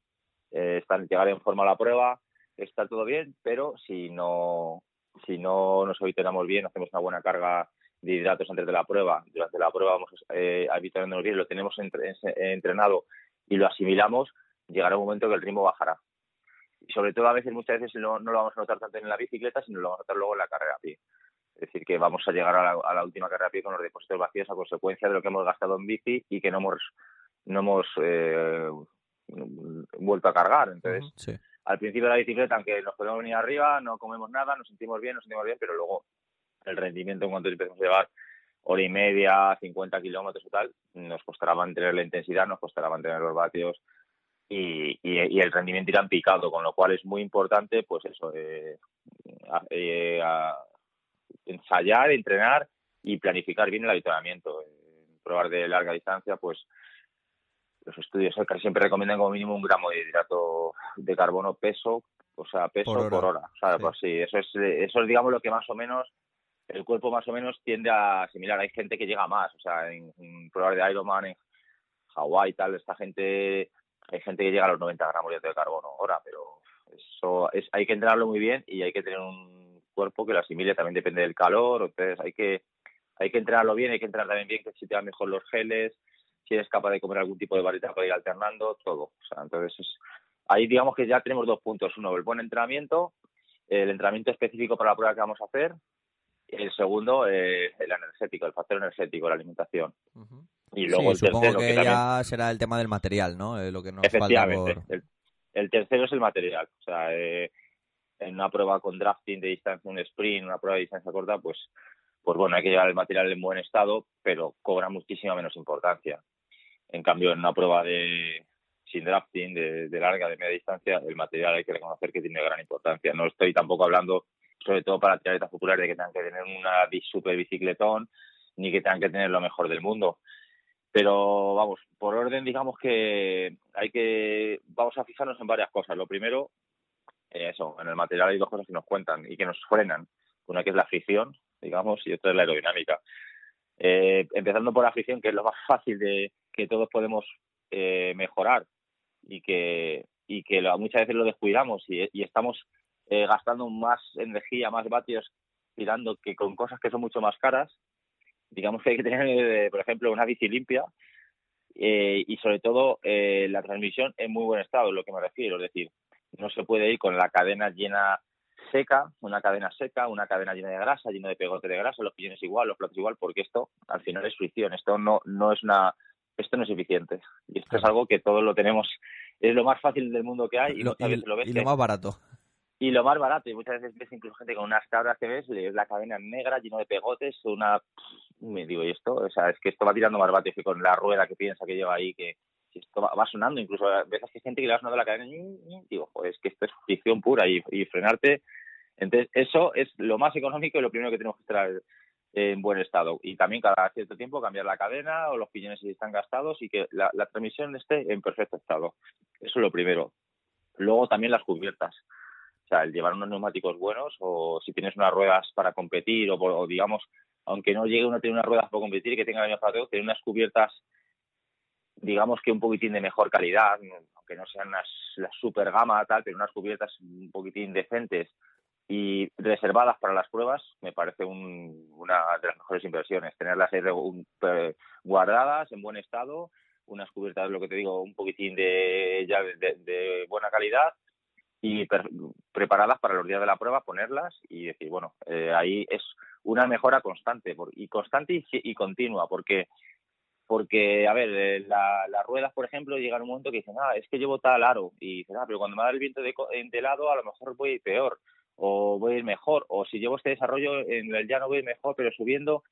eh, estar, llegar en forma a la prueba, estar todo bien, pero si no, si no nos habituamos bien, hacemos una buena carga de hidratos antes de la prueba, durante la prueba vamos eh, habituándonos bien, lo tenemos entre- entrenado y lo asimilamos, llegará un momento que el ritmo bajará. Y sobre todo a veces, muchas veces no, no lo vamos a notar tanto en la bicicleta, sino lo vamos a notar luego en la carrera a pie. Es decir, que vamos a llegar a la, última carrera a pie con los depósitos vacíos a consecuencia de lo que hemos gastado en bici y que no hemos, no hemos eh, vuelto a cargar. Entonces, Sí. Al principio de la bicicleta, aunque nos podemos venir arriba, no comemos nada, nos sentimos bien, nos sentimos bien, pero luego el rendimiento en cuanto empezamos a llevar hora y media, 50 kilómetros o tal, nos costará mantener la intensidad, nos costará mantener los vatios y, y- y el rendimiento irá en picado, con lo cual es muy importante, pues eso, eh, eh, ensayar, entrenar y planificar bien el habituamiento. En pruebas de larga distancia, pues los estudios casi siempre recomiendan como mínimo un gramo de hidrato de carbono peso, o sea, peso Por por hora. O sea, Sí. pues sí, eso es, eso es digamos lo que más o menos el cuerpo más o menos tiende a asimilar. Hay gente que llega más, o sea, en, en pruebas de Ironman, en Hawái y tal, esta gente, hay gente que llega a los 90 gramos de hidrato de carbono hora, pero eso es, hay que entrenarlo muy bien y hay que tener un cuerpo que lo asimile, también depende del calor, entonces hay que, hay que entrenarlo bien, hay que entrenar también bien que si te van mejor los geles, si eres capaz de comer algún tipo de barrita para ir alternando, todo. O sea, entonces es- ahí digamos que ya tenemos dos puntos. Uno, el buen entrenamiento, el entrenamiento específico para la prueba que vamos a hacer. Y el segundo, eh, el energético, el factor energético, la alimentación. Ujú. Y luego Sí, el supongo tercero, que, que, también, ya será el tema del material, ¿no? Eh, lo que nos falta efectivamente, por... el, el tercero es el material. O sea, eh, en una prueba con drafting de distancia, un sprint, una prueba de distancia corta, pues, pues bueno, hay que llevar el material en buen estado, pero cobra muchísima menos importancia. En cambio, en una prueba de sin drafting, de, de larga, de media distancia, el material hay que reconocer que tiene gran importancia. No estoy tampoco hablando, sobre todo para atletas populares, de que tengan que tener una super bicicletón, ni que tengan que tener lo mejor del mundo. Pero vamos, por orden, digamos que hay que, vamos a fijarnos en varias cosas. Lo primero, eh, eso, en el material hay dos cosas que nos cuentan y que nos frenan. Una que es la fricción, digamos, y otra es la aerodinámica. Eh, empezando por la fricción, que es lo más fácil de que todos podemos eh, mejorar y que, y que lo- muchas veces lo descuidamos y, y estamos eh, gastando más energía, más vatios tirando que con cosas que son mucho más caras. Digamos que hay que tener, eh, por ejemplo, una bici limpia eh, y sobre todo eh, la transmisión en muy buen estado, es lo que me refiero. Es decir, no se puede ir con la cadena llena seca, una cadena seca, una cadena llena de grasa, lleno de pegote de grasa, los pillones igual, los platos igual, porque esto al final es fricción, esto no, no es una, esto no es eficiente. Y esto es algo que todos lo tenemos, es lo más fácil del mundo que hay y Lo- muchas y, veces lo ves y que- lo más barato. y lo más barato, y muchas veces ves incluso gente con unas cabras que ves, le ves la cadena negra, lleno de pegotes, una... Me digo, ¿y esto? O sea, es que esto va tirando más vatios que con la rueda que piensa que lleva ahí, que esto va, va sonando, incluso a veces hay gente que le va sonando la cadena, digo, joder, es que esto es fricción pura y, y frenarte. Entonces, eso es lo más económico y lo primero que tenemos que estar en buen estado. Y también cada cierto tiempo cambiar la cadena o los pillones si están gastados y que la, la transmisión esté en perfecto estado. Eso es lo primero. Luego también las cubiertas. O sea, el llevar unos neumáticos buenos o si tienes unas ruedas para competir o, o digamos, aunque no llegue uno a tener unas ruedas para competir y que tenga misma para tener unas cubiertas digamos que un poquitín de mejor calidad, aunque no sean las, las super gama tal, pero unas cubiertas un poquitín decentes y reservadas para las pruebas me parece un, una de las mejores inversiones tenerlas ahí eh, guardadas en buen estado unas cubiertas lo que te digo un poquitín de ya de, de buena calidad y preparadas para los días de la prueba ponerlas y decir bueno eh, ahí es una mejora constante por, y constante y, y, continua porque porque a ver eh, la, las ruedas por ejemplo llegan un momento que dicen ah es que llevo tal aro y dicen ah pero cuando me da el viento de, de lado a lo mejor voy peor o voy a ir mejor, o si llevo este desarrollo en el llano voy a ir mejor, pero subiendo,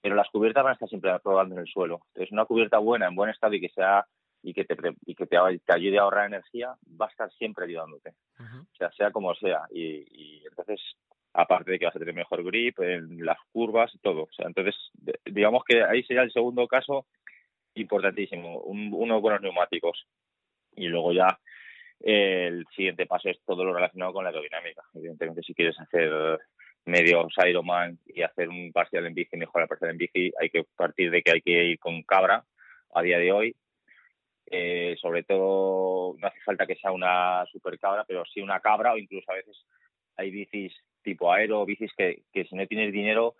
pero las cubiertas van a estar siempre probando en el suelo. Entonces, una cubierta buena, en buen estado y que sea y que te y que te, te ayude a ahorrar energía, va a estar siempre ayudándote. O sea, sea como sea. Y, y, entonces, aparte de que vas a tener mejor grip en las curvas todo. O sea, entonces, digamos que ahí sería el segundo caso importantísimo, un, unos buenos neumáticos. Y luego ya el siguiente paso es todo lo relacionado con la aerodinámica. Evidentemente, si quieres hacer medios Ironman y hacer un parcial en bici, mejor el parcial en bici, hay que partir de que hay que ir con cabra a día de hoy. Eh, sobre todo, no hace falta que sea una super cabra, pero sí una cabra o incluso a veces hay bicis tipo aero, bicis que, que si no tienes dinero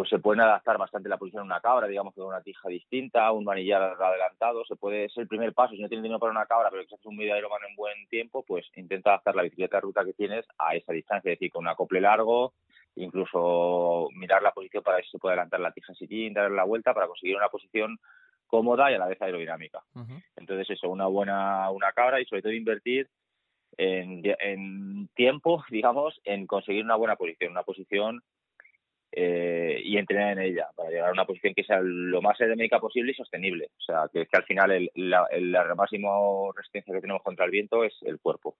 pues se pueden adaptar bastante la posición de una cabra, digamos que con una tija distinta, un manillar adelantado, se puede, ser el primer paso, si no tienes dinero para una cabra, pero que haces un medio aeromano en buen tiempo, pues intenta adaptar la bicicleta de ruta que tienes a esa distancia, es decir, con un acople largo, incluso mirar la posición para ver si se puede adelantar la tija sin dar la vuelta para conseguir una posición cómoda y a la vez aerodinámica. Entonces eso, una buena una cabra y sobre todo invertir en, en tiempo, [laughs] digamos, en conseguir una buena posición, una posición eh, y entrenar en ella para llegar a una posición que sea lo más aerodinámica posible y sostenible. O sea, que, que al final el, la, el, la máxima resistencia que tenemos contra el viento es el cuerpo.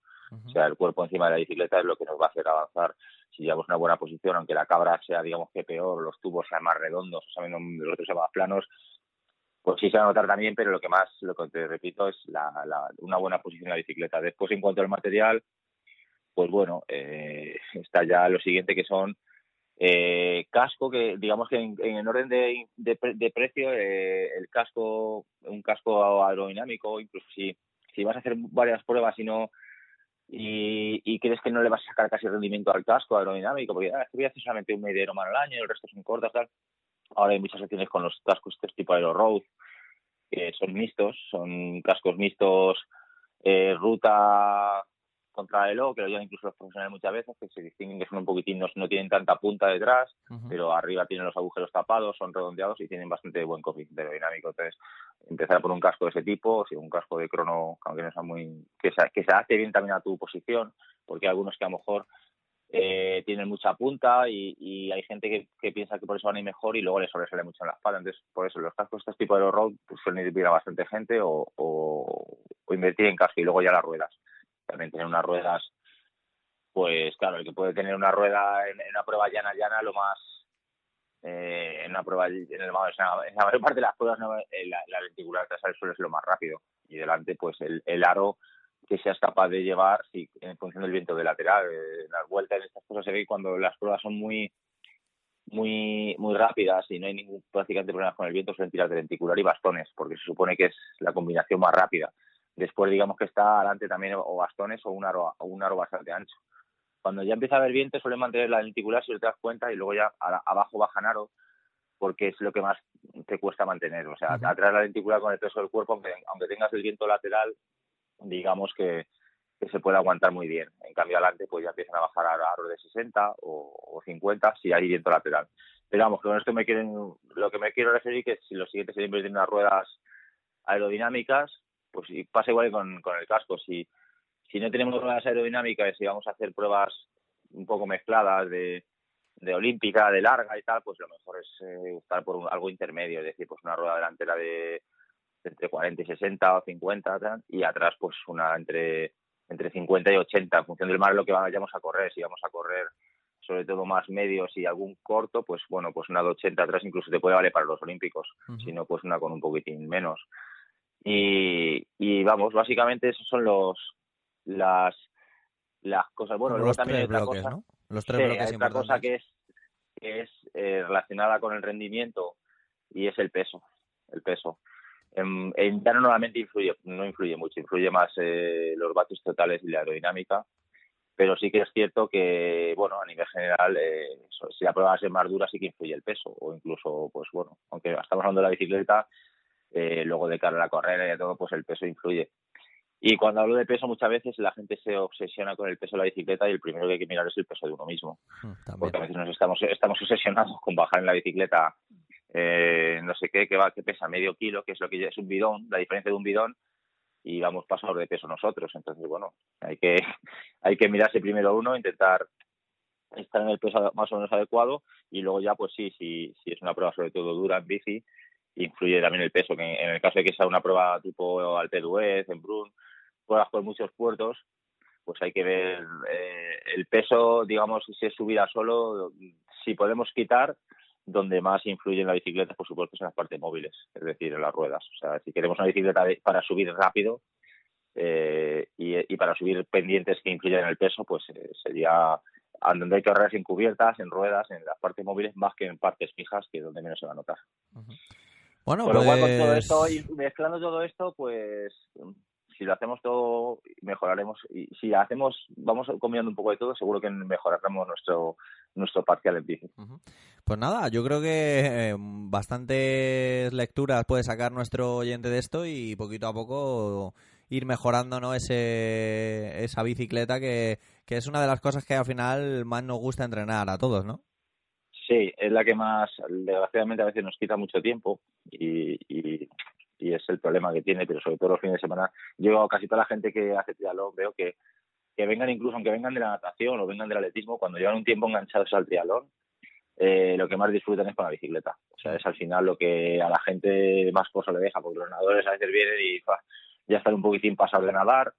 O sea, el cuerpo encima de la bicicleta es lo que nos va a hacer avanzar si llevamos una buena posición, aunque la cabra sea, digamos que peor, los tubos sean más redondos, o sea, los otros sean más planos, pues sí se va a notar también, pero lo que más, lo que te repito, es la, la, una buena posición en la bicicleta. Después, en cuanto al material, pues bueno, eh, [laughs] está ya lo siguiente que son eh, casco que digamos que en, en orden de, de, de precio eh, el casco un casco aerodinámico incluso si si vas a hacer varias pruebas y no y, y crees que no le vas a sacar casi rendimiento al casco aerodinámico porque ah, voy a hacer solamente un medio al año el resto son cortas ahora hay muchas opciones con los cascos este tipo Aero Road que son mixtos son cascos mixtos eh, ruta contra el O, que lo llevan incluso los profesionales muchas veces, que se distinguen que son un poquitín, no, no tienen tanta punta detrás, uh -huh. pero arriba tienen los agujeros tapados, son redondeados y tienen bastante buen coeficiente aerodinámico. Entonces, empezar por un casco de ese tipo, si un casco de crono, aunque no sea muy, que se, que se adapte bien también a tu posición, porque hay algunos que a lo mejor eh, tienen mucha punta y, y hay gente que, que, piensa que por eso van a ir mejor y luego les sobresale mucho en la espalda. Entonces, por eso los cascos de este tipo de road pues, suelen ir a bastante gente o, o, o invertir en casco y luego ya las ruedas también tener unas ruedas, pues claro, el que puede tener una rueda en, en una prueba llana, llana, lo más, eh, en una prueba, en, el, en, la, mayor parte de las pruebas, ¿no? La, la lenticular trasera suele ser lo más rápido y delante, pues el, el aro que seas capaz de llevar si, en función del viento de lateral. Las vueltas en estas cosas se ve cuando las pruebas son muy muy muy rápidas y no hay ningún prácticamente problema con el viento, suelen tirar de lenticular y bastones, porque se supone que es la combinación más rápida. Después, digamos que está adelante también o bastones o un aro, o un aro bastante ancho. Cuando ya empieza a haber viento, suele mantener la lenticular si te das cuenta y luego ya a, abajo bajan aro porque es lo que más te cuesta mantener. O sea, uh -huh. atrás la lenticular con el peso del cuerpo, aunque, aunque tengas el viento lateral, digamos que, que, se puede aguantar muy bien. En cambio, adelante, pues ya empiezan a bajar a aros de 60 o, o 50 si hay viento lateral. Pero vamos, con esto me quieren, lo que me quiero referir que si lo siguiente sería invertir en unas ruedas aerodinámicas, pues y pasa igual con, con el casco. Si, si no tenemos ruedas aerodinámicas y vamos a hacer pruebas un poco mezcladas de, de olímpica, de larga y tal, pues lo mejor es eh, estar por un, algo intermedio, es decir, pues una rueda delantera de, de entre 40 y 60 o 50 tal, y atrás pues una entre entre 50 y 80 en función del mar lo que vayamos a correr, si vamos a correr sobre todo más medios y algún corto, pues bueno, pues una de 80 atrás incluso te puede valer para los olímpicos, uh -huh. si no pues una con un poquitín menos. Y, y vamos, básicamente esos son los las las cosas. Bueno, luego también hay otra bloques, cosa. ¿no? Los tres sí, bloques hay otra cosa que es que es eh, relacionada con el rendimiento y es el peso, el peso. En, en llano normalmente influye, no influye mucho, influye más eh, los vatios totales y la aerodinámica, pero sí que es cierto que, bueno, a nivel general, eh, si la prueba va a ser más dura, sí que influye el peso, o incluso, pues bueno, aunque estamos hablando de la bicicleta, eh, luego de cara a la carrera y todo, pues el peso influye. Y cuando hablo de peso, muchas veces la gente se obsesiona con el peso de la bicicleta y el primero que hay que mirar es el peso de uno mismo. Mm, Porque a veces nos estamos, estamos obsesionados con bajar en la bicicleta eh, no sé qué, que va, que pesa medio kilo, que es lo que es un bidón, la diferencia de un bidón, y vamos pasador de peso nosotros. Entonces, bueno, hay que, [laughs] hay que mirarse primero uno, intentar estar en el peso más o menos adecuado y luego ya, pues sí, si, si es una prueba sobre todo dura en bici, influye también el peso, que en el caso de que sea una prueba tipo Alpe d'Huez, en Brun, pruebas por muchos puertos, pues hay que ver eh, el peso, digamos, si es subida solo, si podemos quitar, donde más influye en la bicicleta, por supuesto, es en las partes móviles, es decir, en las ruedas. O sea, si queremos una bicicleta para subir rápido eh, y, y para subir pendientes que influyen en el peso, pues eh, sería donde hay que ahorrar en cubiertas, en ruedas, en las partes móviles, más que en partes fijas, que es donde menos se va a notar. Bueno, lo cual, con todo pues- esto y mezclando todo esto, pues si lo hacemos todo, mejoraremos. Y si hacemos, vamos combinando un poco de todo, seguro que mejoraremos nuestro nuestro parcial en bici. Pues nada, yo creo que eh, bastantes lecturas puede sacar nuestro oyente de esto y poquito a poco ir mejorando ¿no? Ese, esa bicicleta que, que es una de las cosas que al final más nos gusta entrenar a todos, ¿no? Sí, es la que más, desgraciadamente, a veces nos quita mucho tiempo y, es el problema que tiene, pero sobre todo los fines de semana. Yo, casi toda la gente que hace triatlón, veo que, que vengan incluso, aunque vengan de la natación o vengan del atletismo, cuando llevan un tiempo enganchados al triatlón, eh, lo que más disfrutan es con la bicicleta. O sea, es al final lo que a la gente más cosa le deja, porque los nadadores a veces vienen y ya están un poquitín pasados de nadar.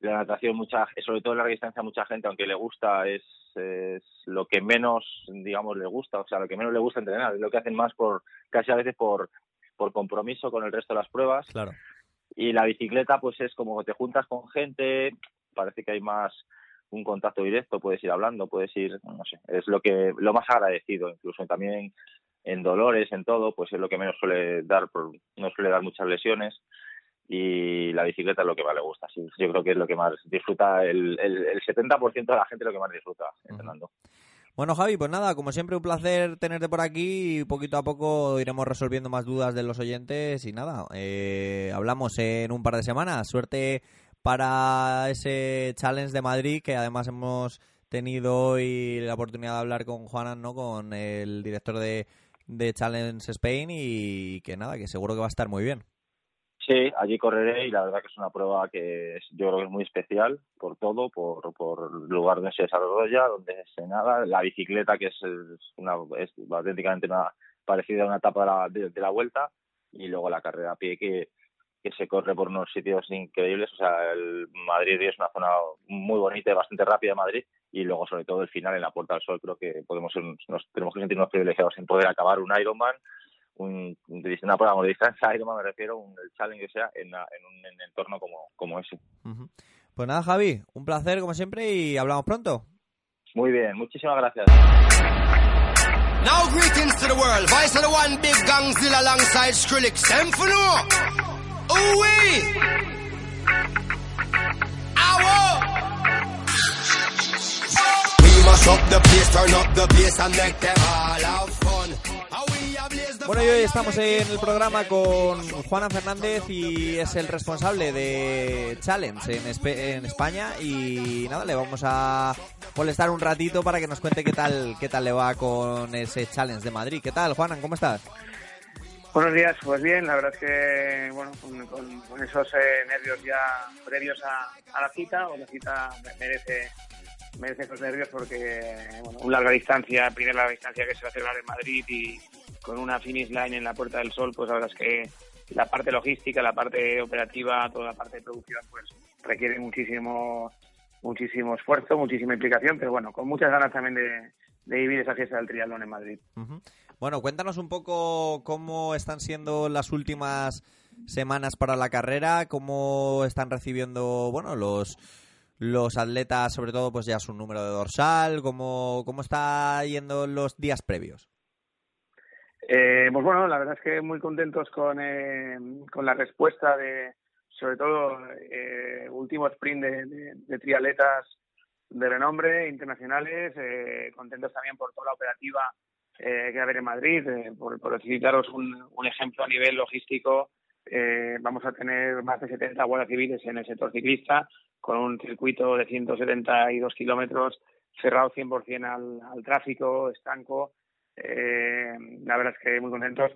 La natación, mucha, sobre todo en larga distancia, mucha gente, aunque le gusta, es, es lo que menos, digamos, le gusta, o sea, lo que menos le gusta entrenar, es lo que hacen más por, casi a veces por, por compromiso con el resto de las pruebas. Claro. Y la bicicleta, pues es como te juntas con gente, parece que hay más un contacto directo, puedes ir hablando, puedes ir, no sé, es lo que lo más agradecido, incluso también en, dolores, en todo, pues es lo que menos suele dar, por- no suele dar muchas lesiones y la bicicleta es lo que más le gusta. Sí, yo creo que es lo que más disfruta, el, el, el 70% de la gente es lo que más disfruta entrenando. Bueno, Javi, pues nada, como siempre, un placer tenerte por aquí y poquito a poco iremos resolviendo más dudas de los oyentes y nada, eh, hablamos en un par de semanas. Suerte para ese challenge de Madrid que además hemos tenido hoy la oportunidad de hablar con Juanan, ¿no? Con el director de, de Challenge Spain y que nada, que seguro que va a estar muy bien. Sí, allí correré y la verdad que es una prueba que es- yo creo que es muy especial por todo, por, por el lugar donde se desarrolla, donde se nada, la bicicleta que es, una es auténticamente una, parecida a una etapa de la, de, la vuelta y luego la carrera a pie que, que se corre por unos sitios increíbles, o sea, el Madrid es una zona muy bonita y bastante rápida Madrid y luego sobre todo el final en la Puerta del Sol creo que podemos ser- nos tenemos que sentirnos privilegiados en poder acabar un Ironman un, una prueba de distancia Ironman me refiero, un el challenge que sea en, un en entorno como, como ese. Pues nada, Javi, un placer como siempre y hablamos pronto. Muy bien, muchísimas gracias. Now greetings to the world. Voice of the one big gangzilla alongside Skrillex. Them for no. Ooh wee. Ow. We must up the place, turn up the bass and make them all Bueno, y hoy estamos en el programa con Juana Fernández y es el responsable de Challenge en, España y nada, le vamos a molestar un ratito para que nos cuente qué tal qué tal le va con ese Challenge de Madrid. ¿Qué tal, Juanan? ¿Cómo estás? Buenos días, pues bien, la verdad es que, bueno, con esos eh, nervios ya previos a, a la cita, o la cita merece, merece esos nervios porque, bueno, una larga distancia, primera larga distancia que se va a celebrar en Madrid y con una finish line en la Puerta del Sol, pues la verdad es que la parte logística, la parte operativa, toda la parte de producción, pues requiere muchísimo, muchísimo esfuerzo, muchísima implicación, pero bueno, con muchas ganas también de, vivir esa fiesta del triatlón en Madrid. Bueno, cuéntanos un poco cómo están siendo las últimas semanas para la carrera, cómo están recibiendo, bueno, los los atletas, sobre todo, pues ya su número de dorsal, cómo, cómo está yendo los días previos. Eh, pues bueno, la verdad es que muy contentos con, eh, con la respuesta de, sobre todo, eh, último sprint de, de, de, triatletas de renombre internacionales, eh, contentos también por toda la operativa eh, que va a haber en Madrid, eh, por, por citaros un, un ejemplo a nivel logístico, vamos a tener más de 70 guardias civiles en el sector ciclista, con un circuito de 172 kilómetros cerrado 100% al, al tráfico, estanco. Eh, la verdad es que muy contentos.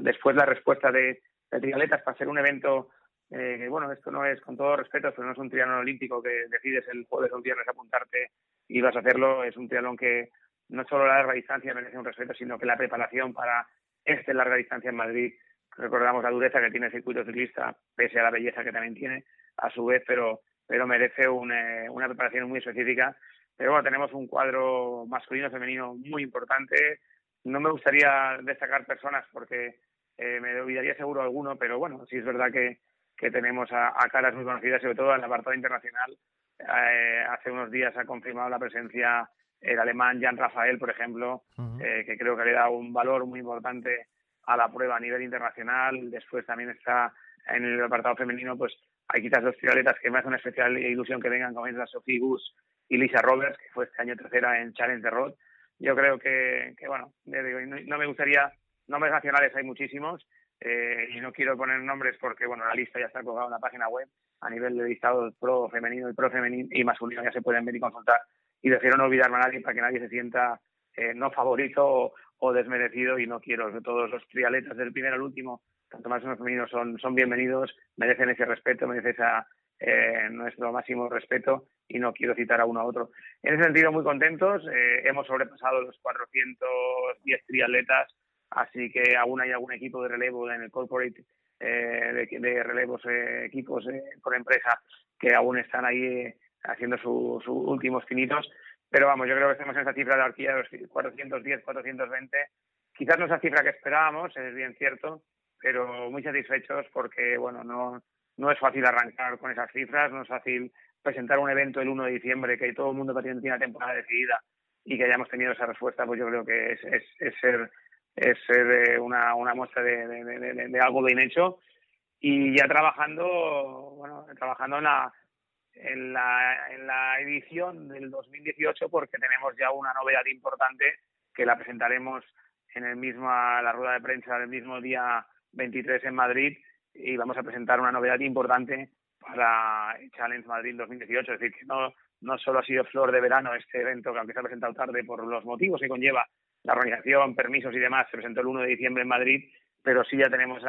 Después la respuesta de, de triatletas para ser un evento eh, que, bueno, esto no es, con todo respeto, pero no es un triatlón olímpico que decides el jueves o el viernes apuntarte y vas a hacerlo. Es un triatlón que no solo la larga distancia merece un respeto, sino que la preparación para este larga distancia en Madrid recordamos la dureza que tiene el circuito ciclista, pese a la belleza que también tiene, a su vez, pero, pero merece eh, una preparación muy específica. Pero bueno, tenemos un cuadro masculino femenino muy importante. No me gustaría destacar personas porque eh, me olvidaría seguro alguno, pero bueno, sí es verdad que, que tenemos a, a caras muy conocidas, sobre todo en el apartado internacional. Eh, hace unos días ha confirmado la presencia el alemán Jan Rafael, por ejemplo, uh -huh. eh, que creo que le da un valor muy importante a la prueba a nivel internacional. Después también está en el apartado femenino, pues hay quizás dos triatletas que me hacen una especial ilusión que vengan, como es la Sophie Gus y Lisa Roberts, que fue este año tercera en Challenge de Road. Yo creo que, que bueno, digo, no, no, me gustaría, nombres nacionales hay muchísimos, eh, y no quiero poner nombres porque, bueno, la lista ya está colgada en la página web, a nivel de listado pro femenino y pro femenino y masculino ya se pueden ver y consultar, y prefiero no olvidarme a nadie para que nadie se sienta eh, no favorito o, o desmerecido y no quiero todos los triatletas del primero al último, tanto más como femeninos, son, son bienvenidos, merecen ese respeto, merecen esa, eh, nuestro máximo respeto y no quiero citar a uno a otro. En ese sentido, muy contentos. Eh, hemos sobrepasado los 410 triatletas, así que aún hay algún equipo de relevo en el corporate eh, de, de, relevos, equipos por empresa que aún están ahí haciendo sus su últimos finitos pero vamos, yo creo que estamos en esa cifra de horquilla de los 410, 420. Quizás no esa cifra que esperábamos, es bien cierto, pero muy satisfechos porque, bueno, no, no es fácil arrancar con esas cifras, no es fácil presentar un evento el 1 de diciembre, que todo el mundo tiene una temporada decidida y que hayamos tenido esa respuesta, pues yo creo que es, es, es ser, es ser una, una muestra de, de, de, de algo bien hecho. Y ya trabajando, bueno, trabajando en la, en la, en la edición del 2018 porque tenemos ya una novedad importante que la presentaremos en el mismo, la rueda de prensa del mismo día 23 en Madrid y vamos a presentar una novedad importante para Challenge Madrid 2018. Es decir, que no, no solo ha sido flor de verano este evento, que aunque se ha presentado tarde por los motivos que conlleva la organización, permisos y demás, se presentó el 1 de diciembre en Madrid, pero sí ya tenemos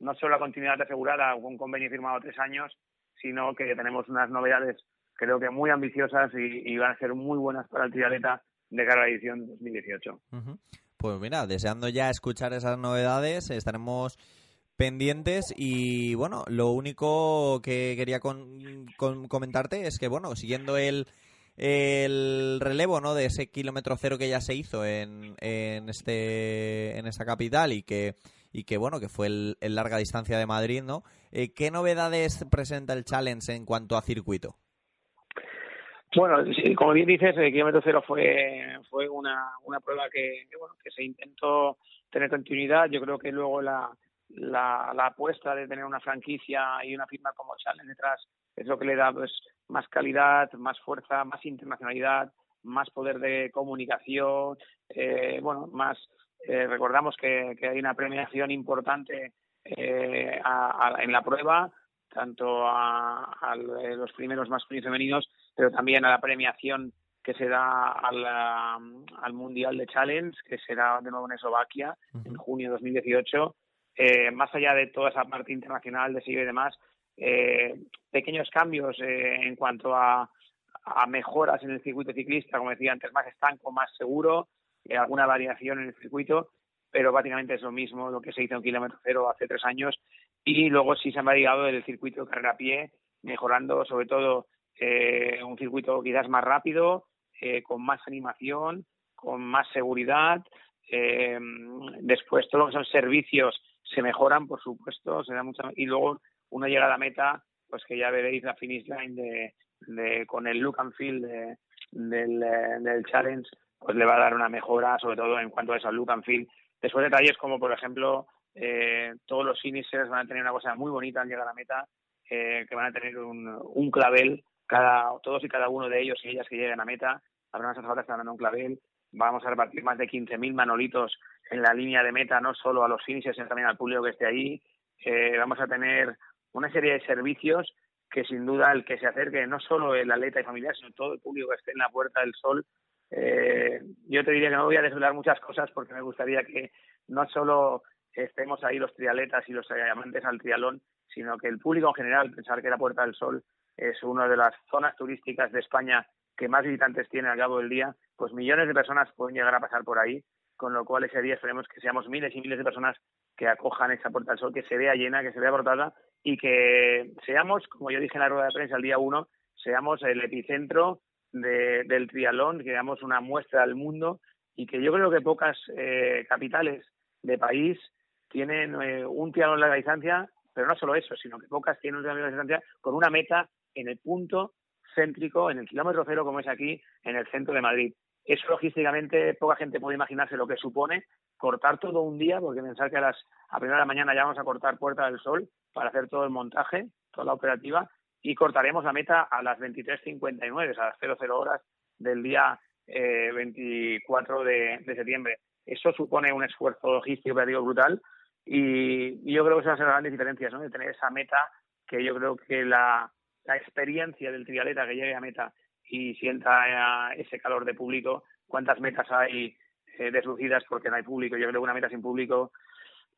no solo la continuidad asegurada, un convenio firmado tres años, sino que tenemos unas novedades creo que muy ambiciosas y, y van a ser muy buenas para el triatleta de cara a la edición 2018. Uh -huh. Pues mira, deseando ya escuchar esas novedades, estaremos pendientes y bueno, lo único que quería con, comentarte es que bueno, siguiendo el el relevo no de ese kilómetro cero que ya se hizo en, en este en esa capital y que y que bueno que fue el, el larga distancia de Madrid no eh, qué novedades presenta el challenge en cuanto a circuito bueno como bien dices el kilómetro cero fue fue una, una prueba que, que bueno que se intentó tener continuidad. Yo creo que luego la la, la apuesta de tener una franquicia y una firma como Challenge detrás es lo que le da pues más calidad, más fuerza, más internacionalidad, más poder de comunicación, eh, bueno, más eh, recordamos que, que, hay una premiación importante eh, a, a, en la prueba, tanto a, a, los primeros masculinos y femeninos, pero también a la premiación que se da al, al Mundial de Challenge, que será de nuevo en Eslovaquia, uh -huh. en junio de 2018 eh, más allá de toda esa parte internacional de SIG y demás, eh, pequeños cambios eh, en cuanto a, mejoras en el circuito ciclista, como decía antes, más estanco, más seguro, eh, alguna variación en el circuito, pero básicamente es lo mismo lo que se hizo en kilómetro cero hace tres años. Y luego sí se ha variado el circuito de carrera a pie, mejorando sobre todo eh, un circuito quizás más rápido, con más animación, con más seguridad. Después todo lo que son servicios se mejoran, por supuesto, se da mucha y luego una llegada a meta, pues que ya veréis la finish line de, con el look and feel de, del, del challenge, pues le va a dar una mejora, sobre todo en cuanto a esa look and feel. Después detalles como, por ejemplo, eh, todos los finishers van a tener una cosa muy bonita al llegar a la meta, eh, que van a tener un, un clavel, cada, todos y cada uno de ellos y ellas que lleguen a meta, habrá unas azafatas que dando un clavel, vamos a repartir más de 15.000 manolitos en la línea de meta, no solo a los finishers, sino también al público que esté ahí. Eh, vamos a tener una serie de servicios que sin duda el que se acerque, no solo el atleta y familiar, sino todo el público que esté en la Puerta del Sol, eh, yo te diría que no voy a desvelar muchas cosas porque me gustaría que no solo estemos ahí los triatletas y los amantes al trialón, sino que el público en general, pensar que la Puerta del Sol es una de las zonas turísticas de España que más visitantes tiene al cabo del día, pues millones de personas pueden llegar a pasar por ahí, con lo cual ese día esperemos que seamos miles y miles de personas que acojan esa Puerta del Sol, que se vea llena, que se vea brotada y que seamos, como yo dije en la rueda de prensa el día uno, seamos el epicentro del triatlón, que damos una muestra al mundo y que yo creo que pocas eh, capitales de país tienen eh, un triatlón larga distancia, pero no solo eso, sino que pocas tienen un triatlón larga distancia con una meta en el punto céntrico, en el kilómetro cero como es aquí, en el centro de Madrid. Eso logísticamente poca gente puede imaginarse lo que supone cortar todo un día, porque pensar que a las a primera de la mañana ya vamos a cortar Puerta del Sol para hacer todo el montaje, toda la operativa, y cortaremos la meta a las 23.59, a las 00 horas del día eh, 24 de, septiembre. Eso supone un esfuerzo logístico operativo brutal y, yo creo que esas son las grandes diferencias, ¿no? De tener esa meta que yo creo que la, la experiencia del triatleta que llegue a meta y sienta ese calor de público, cuántas metas hay eh, deslucidas porque no hay público. Yo creo que una meta sin público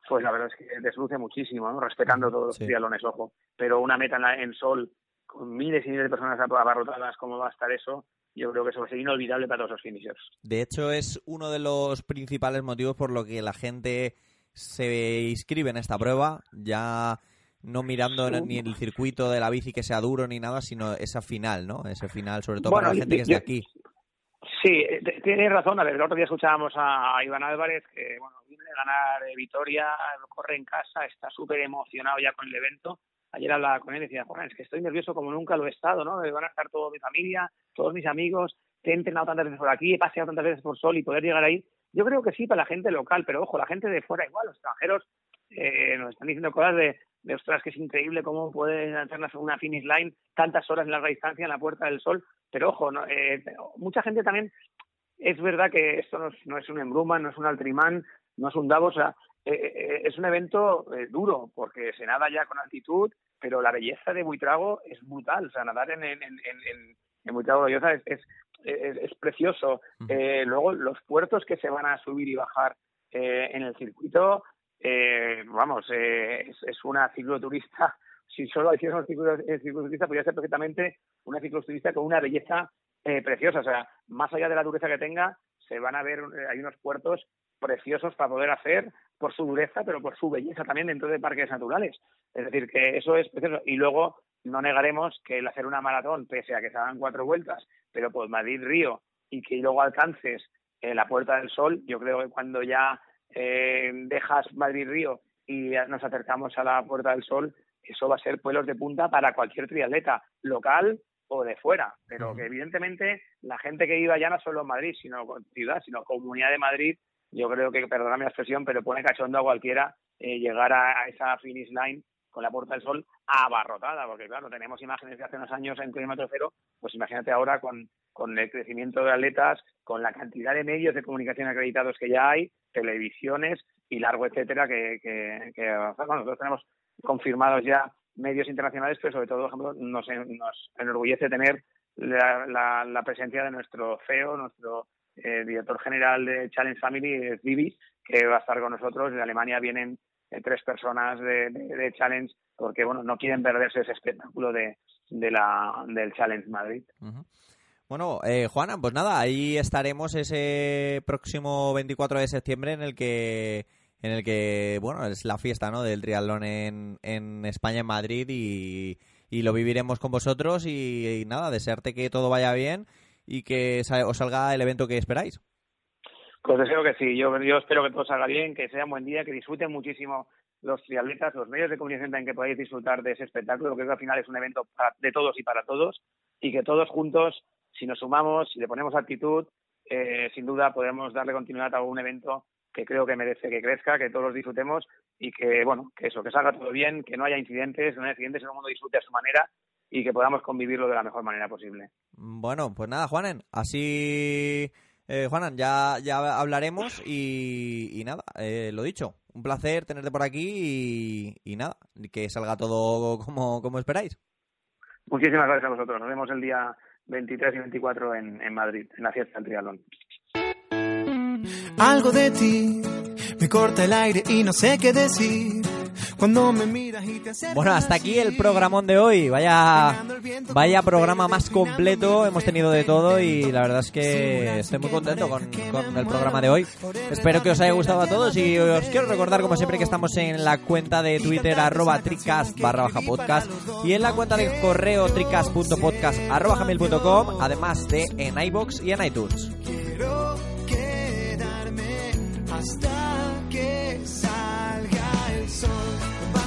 pues la verdad es que desluce muchísimo, ¿no? respetando todos los trialones, ojo. Pero una meta en, sol con miles y miles de personas abarrotadas, ¿cómo va a estar eso? Yo creo que eso va a ser inolvidable para todos los finishers. De hecho, es uno de los principales motivos por lo que la gente se inscribe en esta prueba, ya no mirando ni el circuito de la bici que sea duro ni nada, sino esa final, ¿no? Ese final, sobre todo para la gente que es de aquí. Sí, eh, tienes razón. A ver, el otro día escuchábamos a Iván Álvarez que, bueno, viene de ganar eh, Vitoria, corre en casa, está súper emocionado ya con el evento. Ayer hablaba con él y decía, Juan, es que estoy nervioso como nunca lo he estado, ¿no? Van a estar toda mi familia, todos mis amigos, te he entrenado tantas veces por aquí, he paseado tantas veces por Sol y poder llegar ahí. Yo creo que sí para la gente local, pero ojo, la gente de fuera igual, los extranjeros eh, nos están diciendo cosas de, de, ostras, que es increíble cómo pueden hacer una finish line tantas horas en larga distancia en la Puerta del Sol. Pero ojo, no, eh, mucha gente también, es verdad que esto no es, no es un embruma, no es un altrimán, no es un Davos, o sea, eh, eh, es un evento duro porque se nada ya con altitud, pero la belleza de Buitrago es brutal, o sea, nadar en, en, en, en, en Buitrago es, es, es, es precioso. luego, los puertos que se van a subir y bajar en el circuito, eh, vamos, eh, es, una cicloturista. [laughs] Si solo hiciera un cicloturista, podría ser perfectamente una cicloturista con una belleza eh, preciosa. O sea, más allá de la dureza que tenga, se van a ver, eh, hay unos puertos preciosos para poder hacer por su dureza, pero por su belleza también dentro de parques naturales. Es decir, que eso es precioso. Y luego no negaremos que el hacer una maratón, pese a que se hagan cuatro vueltas, pero por Madrid-Río y que luego alcances la Puerta del Sol, yo creo que cuando ya eh, dejas Madrid-Río y nos acercamos a la Puerta del Sol, eso va a ser pueblos de punta para cualquier triatleta, local o de fuera. Pero que evidentemente la gente que viva ya no solo en Madrid, sino ciudad, sino comunidad de Madrid, yo creo que, perdóname la expresión, pero pone cachondo a cualquiera eh, llegar a, esa finish line con la Puerta del Sol abarrotada, porque claro, tenemos imágenes de hace unos años en kilómetro cero, pues imagínate ahora con, con el crecimiento de atletas, con la cantidad de medios de comunicación acreditados que ya hay, televisiones y largo etcétera que, que, nosotros tenemos confirmados ya medios internacionales, pero sobre todo, por ejemplo, nos, nos enorgullece tener la, la, presencia de nuestro CEO, nuestro eh, director general de Challenge Family, Vivi, que va a estar con nosotros. De Alemania vienen eh, tres personas de, de, Challenge porque bueno no quieren perderse ese espectáculo de, de la, del Challenge Madrid. Bueno, eh, Juana, pues nada, ahí estaremos ese próximo 24 de septiembre en el que en el que, bueno, es la fiesta, ¿no? Del triatlón en, en España, en Madrid y, lo viviremos con vosotros y, nada, desearte que todo vaya bien y que os salga el evento que esperáis. Pues deseo que sí, yo, yo espero que todo salga bien, que sea un buen día, que disfruten muchísimo los triatletas, los medios de comunicación también que podáis disfrutar de ese espectáculo, que al final es un evento de todos y para todos, y que todos juntos si nos sumamos, si le ponemos actitud, eh, sin duda podremos darle continuidad a un evento que creo que merece que crezca, que todos disfrutemos y que, bueno, que eso, que salga todo bien, que no haya incidentes, no haya incidentes, todo el mundo disfrute a su manera y que podamos convivirlo de la mejor manera posible. Bueno, pues nada, Juanen, así, eh, Juanan, ya, ya hablaremos y, nada, eh, lo dicho, un placer tenerte por aquí y, nada, que salga todo como, como esperáis. Muchísimas gracias a vosotros, nos vemos el día 23 y 24 en, en Madrid, en la fiesta del triatlón. Algo de ti me corta el aire y no sé qué decir. Cuando me miras y te Bueno, hasta aquí el programón de hoy. Vaya, vaya programa más completo. Hemos tenido de todo y la verdad es que estoy muy contento con, con el programa de hoy. Espero que os haya gustado a todos y os quiero recordar, como siempre, que estamos en la cuenta de Twitter arroba tricast barra baja podcast y en la cuenta de correo tricast.podcast arroba gmail.com, además de en iBox y en iTunes.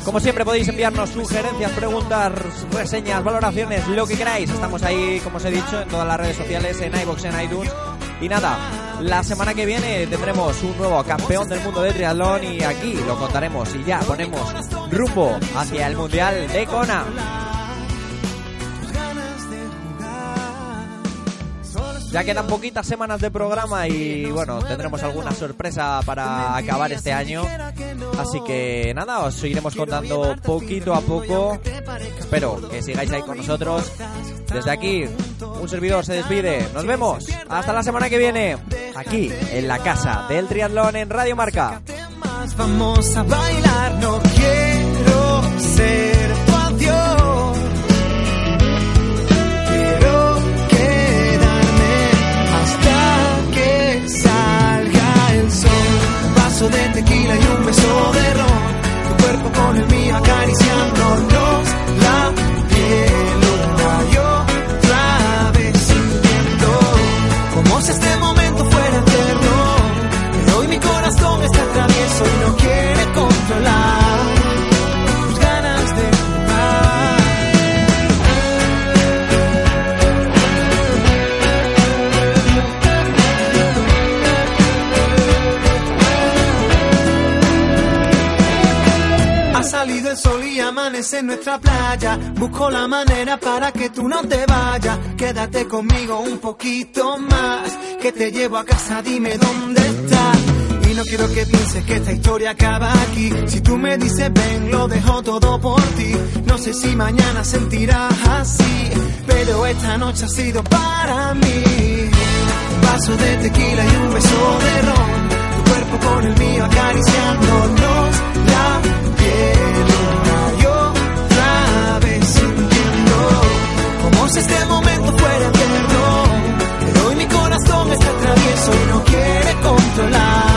Como siempre podéis enviarnos sugerencias, preguntas, reseñas, valoraciones, lo que queráis. Estamos ahí, como os he dicho, en todas las redes sociales, en iBox, en iTunes. Y nada, la semana que viene tendremos un nuevo campeón del mundo de triatlón y aquí lo contaremos y ya ponemos rumbo hacia el Mundial de Kona. Ya quedan poquitas semanas de programa y bueno, tendremos alguna sorpresa para acabar este año. Así que nada, os seguiremos contando poquito a poco. Espero que sigáis ahí con nosotros. Desde aquí, un servidor se despide. Nos vemos. Hasta la semana que viene. Aquí, en la casa del triatlón en Radio Marca. Vamos a bailar, no quiero ser nuestra playa. Busco la manera para que tú no te vayas. Quédate conmigo un poquito más. Que te llevo a casa, dime dónde estás. Y no quiero que pienses que esta historia acaba aquí. Si tú me dices ven, lo dejo todo por ti. No sé si mañana sentirás así, pero esta noche ha sido para mí. Un vaso de tequila y un beso de ron. Tu cuerpo con el mío acariciándonos este momento fuera eterno. Pero hoy mi corazón está travieso y no quiere controlar.